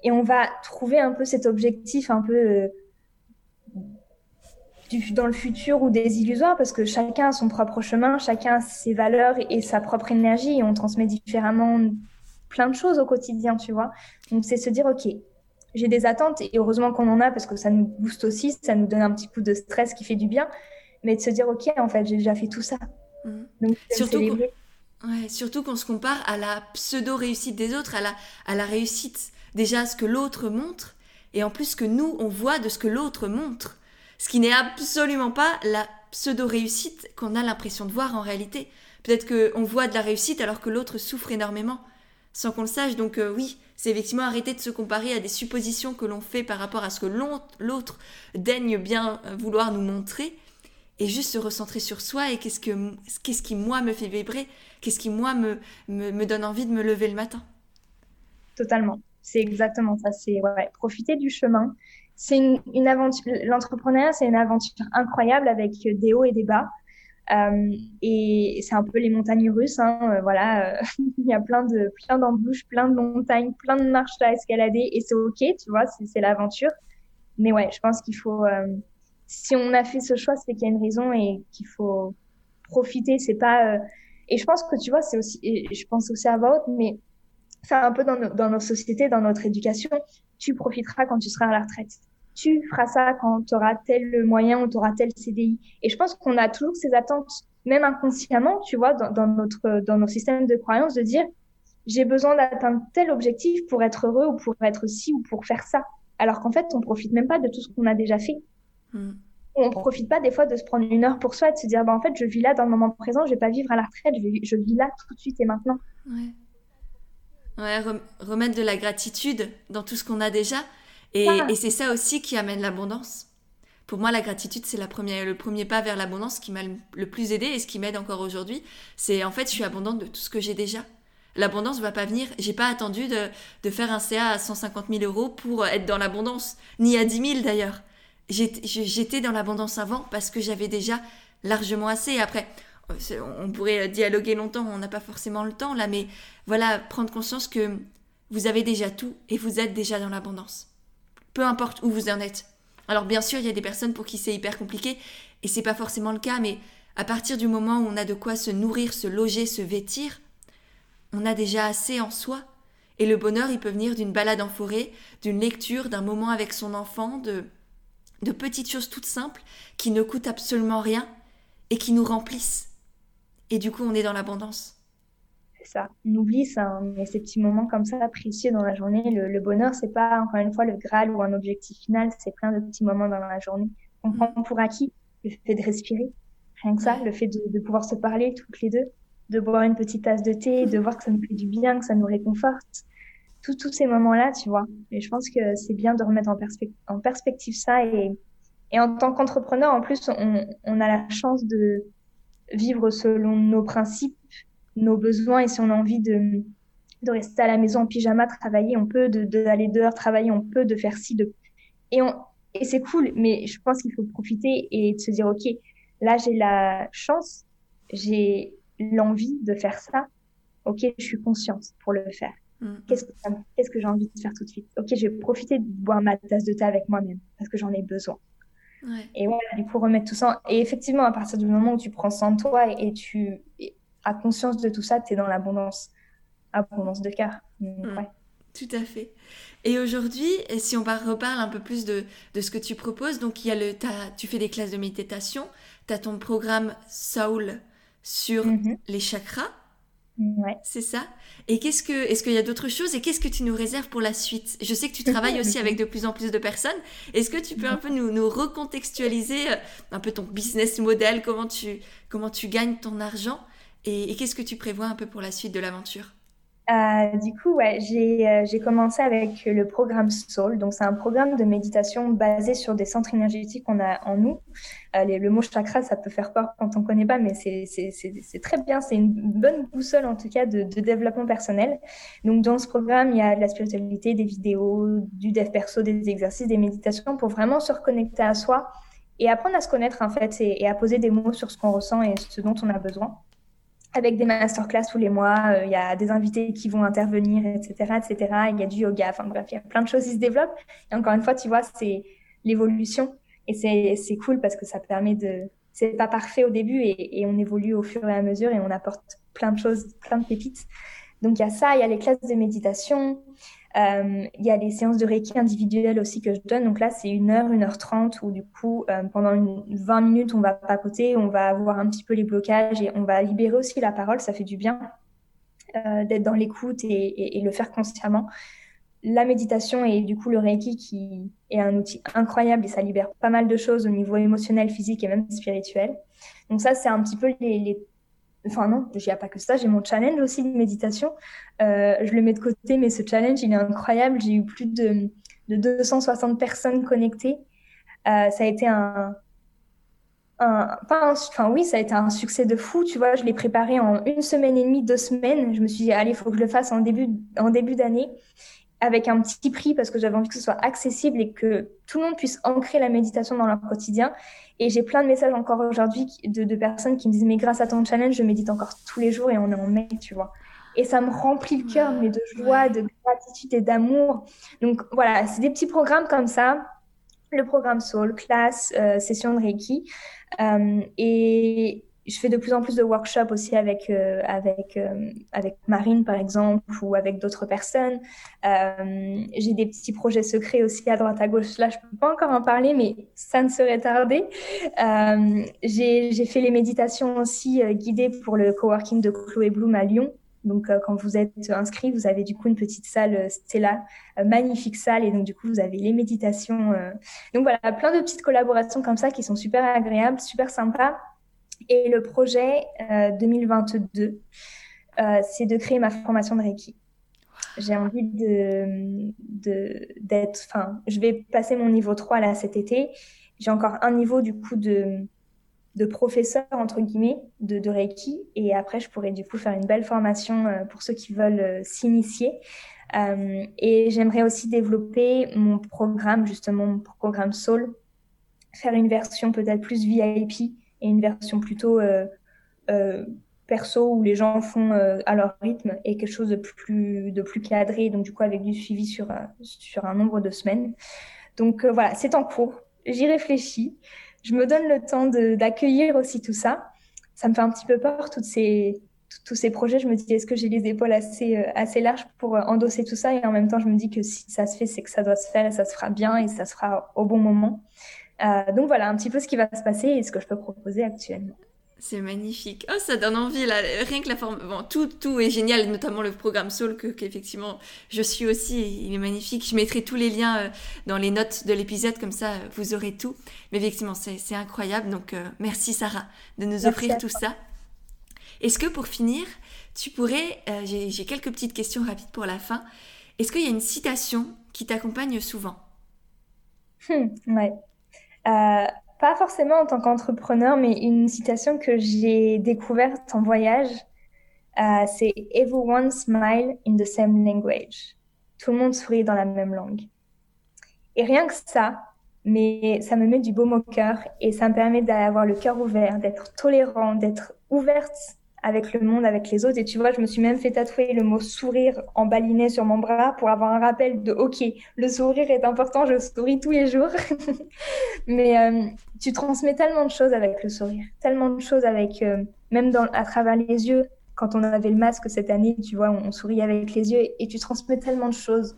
Et on va trouver un peu cet objectif un peu euh, du, dans le futur ou des illusoires parce que chacun a son propre chemin, chacun a ses valeurs et sa propre énergie et on transmet différemment plein de choses au quotidien, tu vois. Donc c'est se dire, ok, j'ai des attentes et heureusement qu'on en a parce que ça nous booste aussi, ça nous donne un petit coup de stress qui fait du bien, mais de se dire ok en fait j'ai déjà fait tout ça. Mmh. Donc surtout ouais, surtout qu'on se compare à la pseudo réussite des autres, à la à la réussite déjà ce que l'autre montre et en plus ce que nous on voit de ce que l'autre montre, ce qui n'est absolument pas la pseudo réussite qu'on a l'impression de voir en réalité. Peut-être qu'on voit de la réussite alors que l'autre souffre énormément sans qu'on le sache. Donc euh, oui, c'est effectivement arrêter de se comparer à des suppositions que l'on fait par rapport à ce que l'autre daigne bien vouloir nous montrer et juste se recentrer sur soi et qu'est-ce, que, qu'est-ce qui moi me fait vibrer, qu'est-ce qui moi me, me, donne envie de me lever le matin? Totalement, c'est exactement ça, c'est profiter du chemin. C'est une, aventure, l'entrepreneuriat c'est une aventure incroyable avec des hauts et des bas. Euh, et c'est un peu les montagnes russes, hein, euh, voilà. Euh, il y a plein de plein d'embûches, plein de montagnes, plein de marches à escalader, et c'est ok, tu vois, c'est l'aventure. Mais ouais, je pense qu'il faut, si on a fait ce choix, c'est qu'il y a une raison et qu'il faut profiter. C'est pas, et je pense que tu vois, c'est aussi, je pense aussi à Vaut, mais faire un peu dans, dans nos sociétés, dans notre éducation, tu profiteras quand tu seras à la retraite tu feras ça quand tu auras tel moyen ou tu auras tel CDI. Et je pense qu'on a toujours ces attentes, même inconsciemment, tu vois, dans, dans notre, dans nos systèmes de croyances, de dire j'ai besoin d'atteindre tel objectif pour être heureux ou pour être ci ou pour faire ça. Alors qu'en fait, on profite même pas de tout ce qu'on a déjà fait. Hmm. On profite pas des fois de se prendre une heure pour soi et de se dire bah en fait je vis là dans le moment présent, je vais pas vivre à la retraite, je, je vis là tout de suite et maintenant. Ouais. Ouais, remettre de la gratitude dans tout ce qu'on a déjà et, c'est ça aussi qui amène l'abondance. Pour moi, la gratitude, c'est la première, le premier pas vers l'abondance qui m'a le plus aidé et ce qui m'aide encore aujourd'hui. C'est en fait, je suis abondante de tout ce que j'ai déjà. L'abondance va pas venir. J'ai pas attendu de, de, faire un CA à 150 000 euros pour être dans l'abondance, ni à 10 000 d'ailleurs. J'étais dans l'abondance avant parce que j'avais déjà largement assez. Après, on pourrait dialoguer longtemps, on n'a pas forcément le temps là, mais voilà, prendre conscience que vous avez déjà tout et vous êtes déjà dans l'abondance. Peu importe où vous en êtes. Alors bien sûr, il y a des personnes pour qui c'est hyper compliqué et c'est pas forcément le cas, mais à partir du moment où on a de quoi se nourrir, se loger, se vêtir, on a déjà assez en soi. Et le bonheur, il peut venir d'une balade en forêt, d'une lecture, d'un moment avec son enfant, de, de petites choses toutes simples qui ne coûtent absolument rien et qui nous remplissent. Et du coup, on est dans l'abondance. C'est ça. On oublie ça, mais ces petits moments comme ça, précieux dans la journée. Le, le bonheur, c'est pas encore une fois le Graal ou un objectif final, c'est plein de petits moments dans la journée. On mm. prend pour acquis le fait de respirer, rien que ça, le fait de, de pouvoir se parler toutes les deux, de boire une petite tasse de thé, de voir que ça nous fait du bien, que ça nous réconforte. Tous, tous ces moments-là, tu vois. Et je pense que c'est bien de remettre en, en perspective ça. Et, et en tant qu'entrepreneur, en plus, on, on a la chance de vivre selon nos principes, nos besoins. Et si on a envie de, de rester à la maison en pyjama, travailler, on peut, d'aller de, dehors travailler, on peut, de faire ci, de... Et, on, et c'est cool, mais je pense qu'il faut profiter et de se dire, OK, là, j'ai la chance, j'ai l'envie de faire ça, ok, je suis consciente pour le faire. Mm. Qu'est-ce que, qu'est-ce que j'ai envie de faire tout de suite? Ok, je vais profiter de boire ma tasse de thé avec moi-même parce que j'en ai besoin. Et voilà, du coup, remettre tout ça. Et effectivement, à partir du moment où tu prends soin de toi et, tu as conscience de tout ça, tu es dans l'abondance. Abondance de cœur. Mm. Ouais. Tout à fait. Et aujourd'hui, si on reparle un peu plus de, de, ce que tu proposes, donc il y a le, tu fais des classes de méditation, tu as ton programme Soul sur mhm. les chakras. Ouais. C'est ça. Et qu'est-ce que, est-ce qu'il y a d'autres choses et qu'est-ce que tu nous réserves pour la suite? Je sais que tu travailles aussi avec de plus en plus de personnes. Est-ce que tu peux un peu nous, nous recontextualiser euh, un peu ton business model, comment tu, comment tu gagnes ton argent? Et qu'est-ce que tu prévois un peu pour la suite de l'aventure? Euh, du coup, euh, j'ai commencé avec le programme Soul. Donc, c'est un programme de méditation basé sur des centres énergétiques qu'on a en nous. Euh, le mot chakra, ça peut faire peur quand on ne connaît pas, mais c'est très bien. C'est une bonne boussole, en tout cas, de, développement personnel. Donc, dans ce programme, il y a de la spiritualité, des vidéos, du dev perso, des exercices, des méditations pour vraiment se reconnecter à soi et apprendre à se connaître, en fait, et à poser des mots sur ce qu'on ressent et ce dont on a besoin avec des masterclass tous les mois, euh, il y a des invités qui vont intervenir, etc., etc. Il y a du yoga, enfin bref, il y a plein de choses qui se développent. Et encore une fois, tu vois, c'est l'évolution et c'est cool parce que ça permet de, c'est pas parfait au début et, et, on évolue au fur et à mesure et on apporte plein de choses, plein de pépites. Donc il y a ça, il y a les classes de méditation, il y a les séances de Reiki individuelles aussi que je donne. Donc là, c'est une heure, une heure trente où du coup, euh, pendant une, 20 minutes, on va papoter, on va voir un petit peu les blocages et on va libérer aussi la parole. Ça fait du bien euh, d'être dans l'écoute et, le faire consciemment. La méditation et du coup le Reiki qui est un outil incroyable et ça libère pas mal de choses au niveau émotionnel, physique et même spirituel. Donc ça, c'est un petit peu les Enfin non, il n'y a pas que ça, j'ai mon challenge aussi de méditation. Euh, je le mets de côté, mais ce challenge, il est incroyable. J'ai eu plus de, de 260 personnes connectées. Euh, ça a été un, un, pas enfin oui, ça a été un succès de fou. Tu vois, je l'ai préparé en une semaine et demie, deux semaines. Je me suis dit, allez, il faut que je le fasse en début, en début d'année avec un petit prix parce que j'avais envie que ce soit accessible et que tout le monde puisse ancrer la méditation dans leur quotidien. Et j'ai plein de messages encore aujourd'hui de, de, personnes qui me disent mais grâce à ton challenge, je médite encore tous les jours et on est en mai, tu vois. Et ça me remplit le cœur, mais de joie, de gratitude et d'amour. Donc voilà, c'est des petits programmes comme ça. Le programme Soul, classe, euh, session de Reiki. Euh, et je fais de plus en plus de workshops aussi avec euh, avec euh, avec Marine par exemple ou avec d'autres personnes. Euh, j'ai des petits projets secrets aussi à droite à gauche. Là, je peux pas encore en parler, mais ça ne serait tardé. Euh, j'ai fait les méditations aussi euh, guidées pour le coworking de Chloé Bloom à Lyon. Donc, quand vous êtes inscrit, vous avez du coup une petite salle Stella, magnifique salle, et donc du coup vous avez les méditations. Donc voilà, plein de petites collaborations comme ça qui sont super agréables, super sympas. Et le projet 2022, euh, euh, c'est de créer ma formation de Reiki. J'ai envie de, d'être, enfin, je vais passer mon niveau 3 là cet été. J'ai encore un niveau du coup de, de professeur entre guillemets de, Reiki et après je pourrais du coup faire une belle formation euh, pour ceux qui veulent s'initier et j'aimerais aussi développer mon programme justement mon programme Soul faire une version peut-être plus VIP et une version plutôt perso où les gens font à leur rythme et quelque chose de plus de plus cadré donc du coup avec du suivi sur sur un nombre de semaines donc voilà c'est en cours j'y réfléchis je me donne le temps d'accueillir aussi tout ça. Ça me fait un petit peu peur, toutes ces, tous ces projets. Je me dis, est-ce que j'ai les épaules assez, euh, assez larges pour euh, endosser tout ça? Et en même temps, je me dis que si ça se fait, c'est que ça doit se faire et ça se fera bien et ça se fera au bon moment. Euh, donc voilà un petit peu ce qui va se passer et ce que je peux proposer actuellement. C'est magnifique. Oh, ça donne envie, là. Rien que la forme. Bon, tout, tout est génial, notamment le programme Soul, que, qu'effectivement, je suis aussi. Il est magnifique. Je mettrai tous les liens euh, dans les notes de l'épisode, comme ça, vous aurez tout. Mais effectivement, c'est, incroyable. Donc, euh, merci, Sarah, de nous offrir tout ça. Est-ce que pour finir, tu pourrais. Euh, j'ai, j'ai quelques petites questions rapides pour la fin. Est-ce qu'il y a une citation qui t'accompagne souvent? Hmm, Ouais pas forcément en tant qu'entrepreneur, mais une citation que j'ai découverte en voyage, euh, c'est Everyone smile in the same language. Tout le monde sourit dans la même langue. Et rien que ça, mais ça me met du baume au cœur et ça me permet d'avoir le cœur ouvert, d'être tolérant, d'être ouverte avec le monde, avec les autres. Et tu vois, je me suis même fait tatouer le mot sourire en baliné sur mon bras pour avoir un rappel de OK, le sourire est important, je souris tous les jours. Mais euh, tu transmets tellement de choses avec le sourire, tellement de choses avec, euh, même à travers les yeux. Quand on avait le masque cette année, tu vois, on, sourit avec les yeux et tu transmets tellement de choses.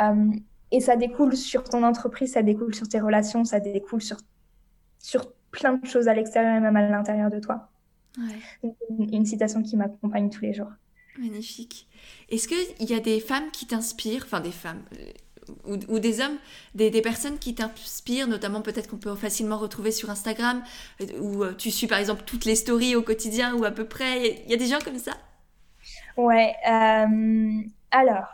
Euh, et ça découle sur ton entreprise, ça découle sur tes relations, ça découle sur, sur plein de choses à l'extérieur et même à l'intérieur de toi. Une, citation qui m'accompagne tous les jours. Magnifique. Est-ce qu'il y a des femmes qui t'inspirent, enfin des femmes, euh, ou, des hommes, des, personnes qui t'inspirent, notamment peut-être qu'on peut facilement retrouver sur Instagram, euh, où euh, tu suis par exemple toutes les stories au quotidien, ou à peu près. Il y a des gens comme ça? Ouais. alors,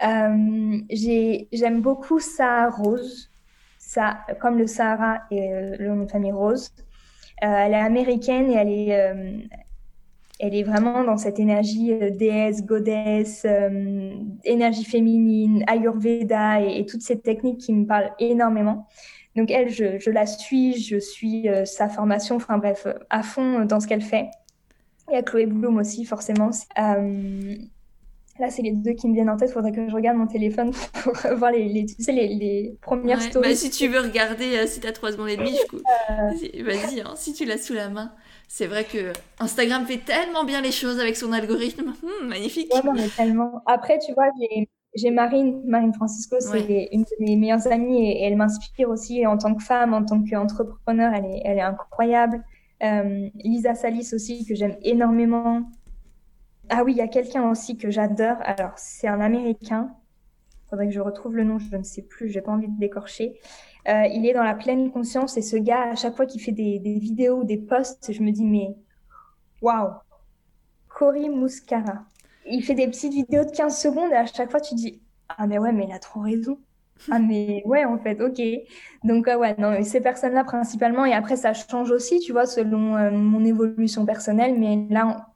j'aime beaucoup Sarah Rose, ça, comme le Sahara et le nom de famille Rose. Euh, elle est américaine et elle est, euh, elle est vraiment dans cette énergie euh, déesse, goddess, énergie féminine, ayurveda et, toutes ces techniques qui me parlent énormément. Donc elle, je, je la suis, je suis sa formation, enfin bref, à fond dans ce qu'elle fait. Il y a Chloé Bloom aussi, forcément. Là, c'est les deux qui me viennent en tête. Il faudrait que je regarde mon téléphone pour voir les, les, tu sais, les, les premières stories. Bah, si tu veux regarder, euh, si tu as 3 secondes et demie, euh... vas-y, hein, si tu l'as sous la main. C'est vrai que Instagram fait tellement bien les choses avec son algorithme. Hum, magnifique. Ouais, mais tellement. Après, tu vois, j'ai Marine, Marine Francisco, c'est une de mes meilleures amies et, elle m'inspire aussi en tant que femme, en tant qu'entrepreneur. Elle est, elle est incroyable. Euh, Lisa Salis aussi, que j'aime énormément. Ah oui, il y a quelqu'un aussi que j'adore. Alors, c'est un Américain. Il faudrait que je retrouve le nom, je ne sais plus, j'ai pas envie de décorcher. Euh, il est dans la pleine conscience et ce gars, à chaque fois qu'il fait des, des vidéos, des posts, je me dis, mais waouh, Cory Muscara. Il fait des petites vidéos de 15 secondes et à chaque fois tu dis, ah mais ouais, mais il a trop raison. Ah mais ouais, en fait, ok. Donc euh, ouais, non, ces personnes-là principalement, et après ça change aussi, tu vois, selon euh, mon évolution personnelle, mais là,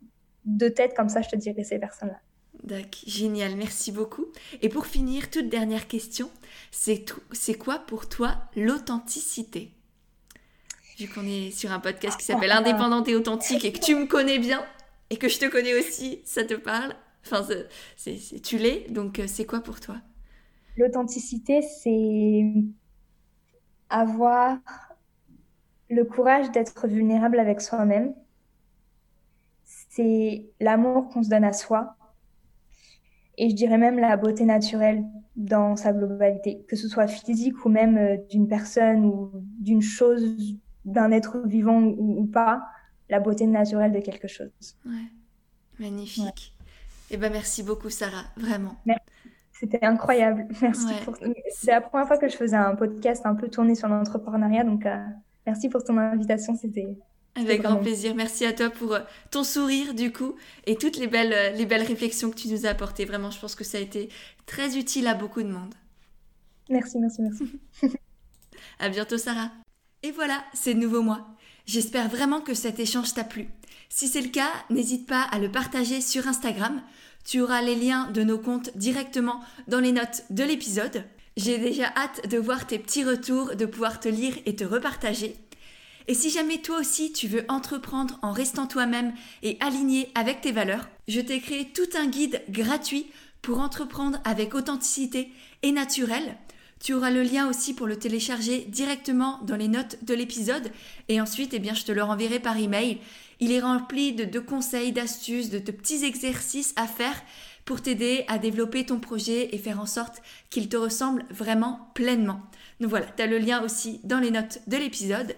de tête comme ça, je te dirais ces personnes-là. D'accord, génial, merci beaucoup. Et pour finir, toute dernière question, c'est quoi pour toi l'authenticité? Vu qu'on est sur un podcast qui s'appelle Indépendante et authentique et que tu me connais bien et que je te connais aussi, ça te parle? Enfin, c'est, tu l'es, donc euh, c'est quoi pour toi? L'authenticité, c'est avoir le courage d'être vulnérable avec soi-même c'est l'amour qu'on se donne à soi. Et je dirais même la beauté naturelle dans sa globalité, que ce soit physique ou même euh, d'une personne ou d'une chose, d'un être vivant ou, pas, la beauté naturelle de quelque chose. Ouais. Magnifique. Et eh ben merci beaucoup Sarah, vraiment. C'était incroyable. Merci. C'est la première fois que je faisais un podcast un peu tourné sur l'entrepreneuriat, donc euh, merci pour ton invitation. C'était avec grand plaisir. Merci à toi pour euh, ton sourire du coup et toutes les belles, euh, les belles réflexions que tu nous as apportées. Vraiment, je pense que ça a été très utile à beaucoup de monde. Merci, merci, merci. à bientôt Sarah. Et voilà, c'est de nouveau moi. J'espère vraiment que cet échange t'a plu. Si c'est le cas, n'hésite pas à le partager sur Instagram. Tu auras les liens de nos comptes directement dans les notes de l'épisode. J'ai déjà hâte de voir tes petits retours, de pouvoir te lire et te repartager. Et si jamais toi aussi tu veux entreprendre en restant toi-même et aligné avec tes valeurs, je t'ai créé tout un guide gratuit pour entreprendre avec authenticité et naturel. Tu auras le lien aussi pour le télécharger directement dans les notes de l'épisode et ensuite eh bien je te le renverrai par email. Il est rempli de, conseils, d'astuces, de, de petits exercices à faire pour t'aider à développer ton projet et faire en sorte qu'il te ressemble vraiment pleinement. Donc voilà, tu as le lien aussi dans les notes de l'épisode.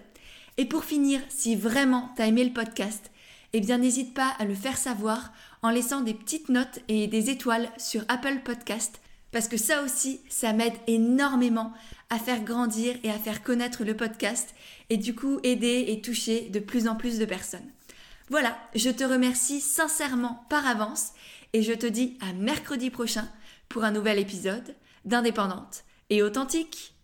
Et pour finir, si vraiment tu as aimé le podcast, eh bien n'hésite pas à le faire savoir en laissant des petites notes et des étoiles sur Apple Podcast parce que ça aussi, ça m'aide énormément à faire grandir et à faire connaître le podcast et du coup aider et toucher de plus en plus de personnes. Voilà, je te remercie sincèrement par avance et je te dis à mercredi prochain pour un nouvel épisode d'Indépendante et authentique.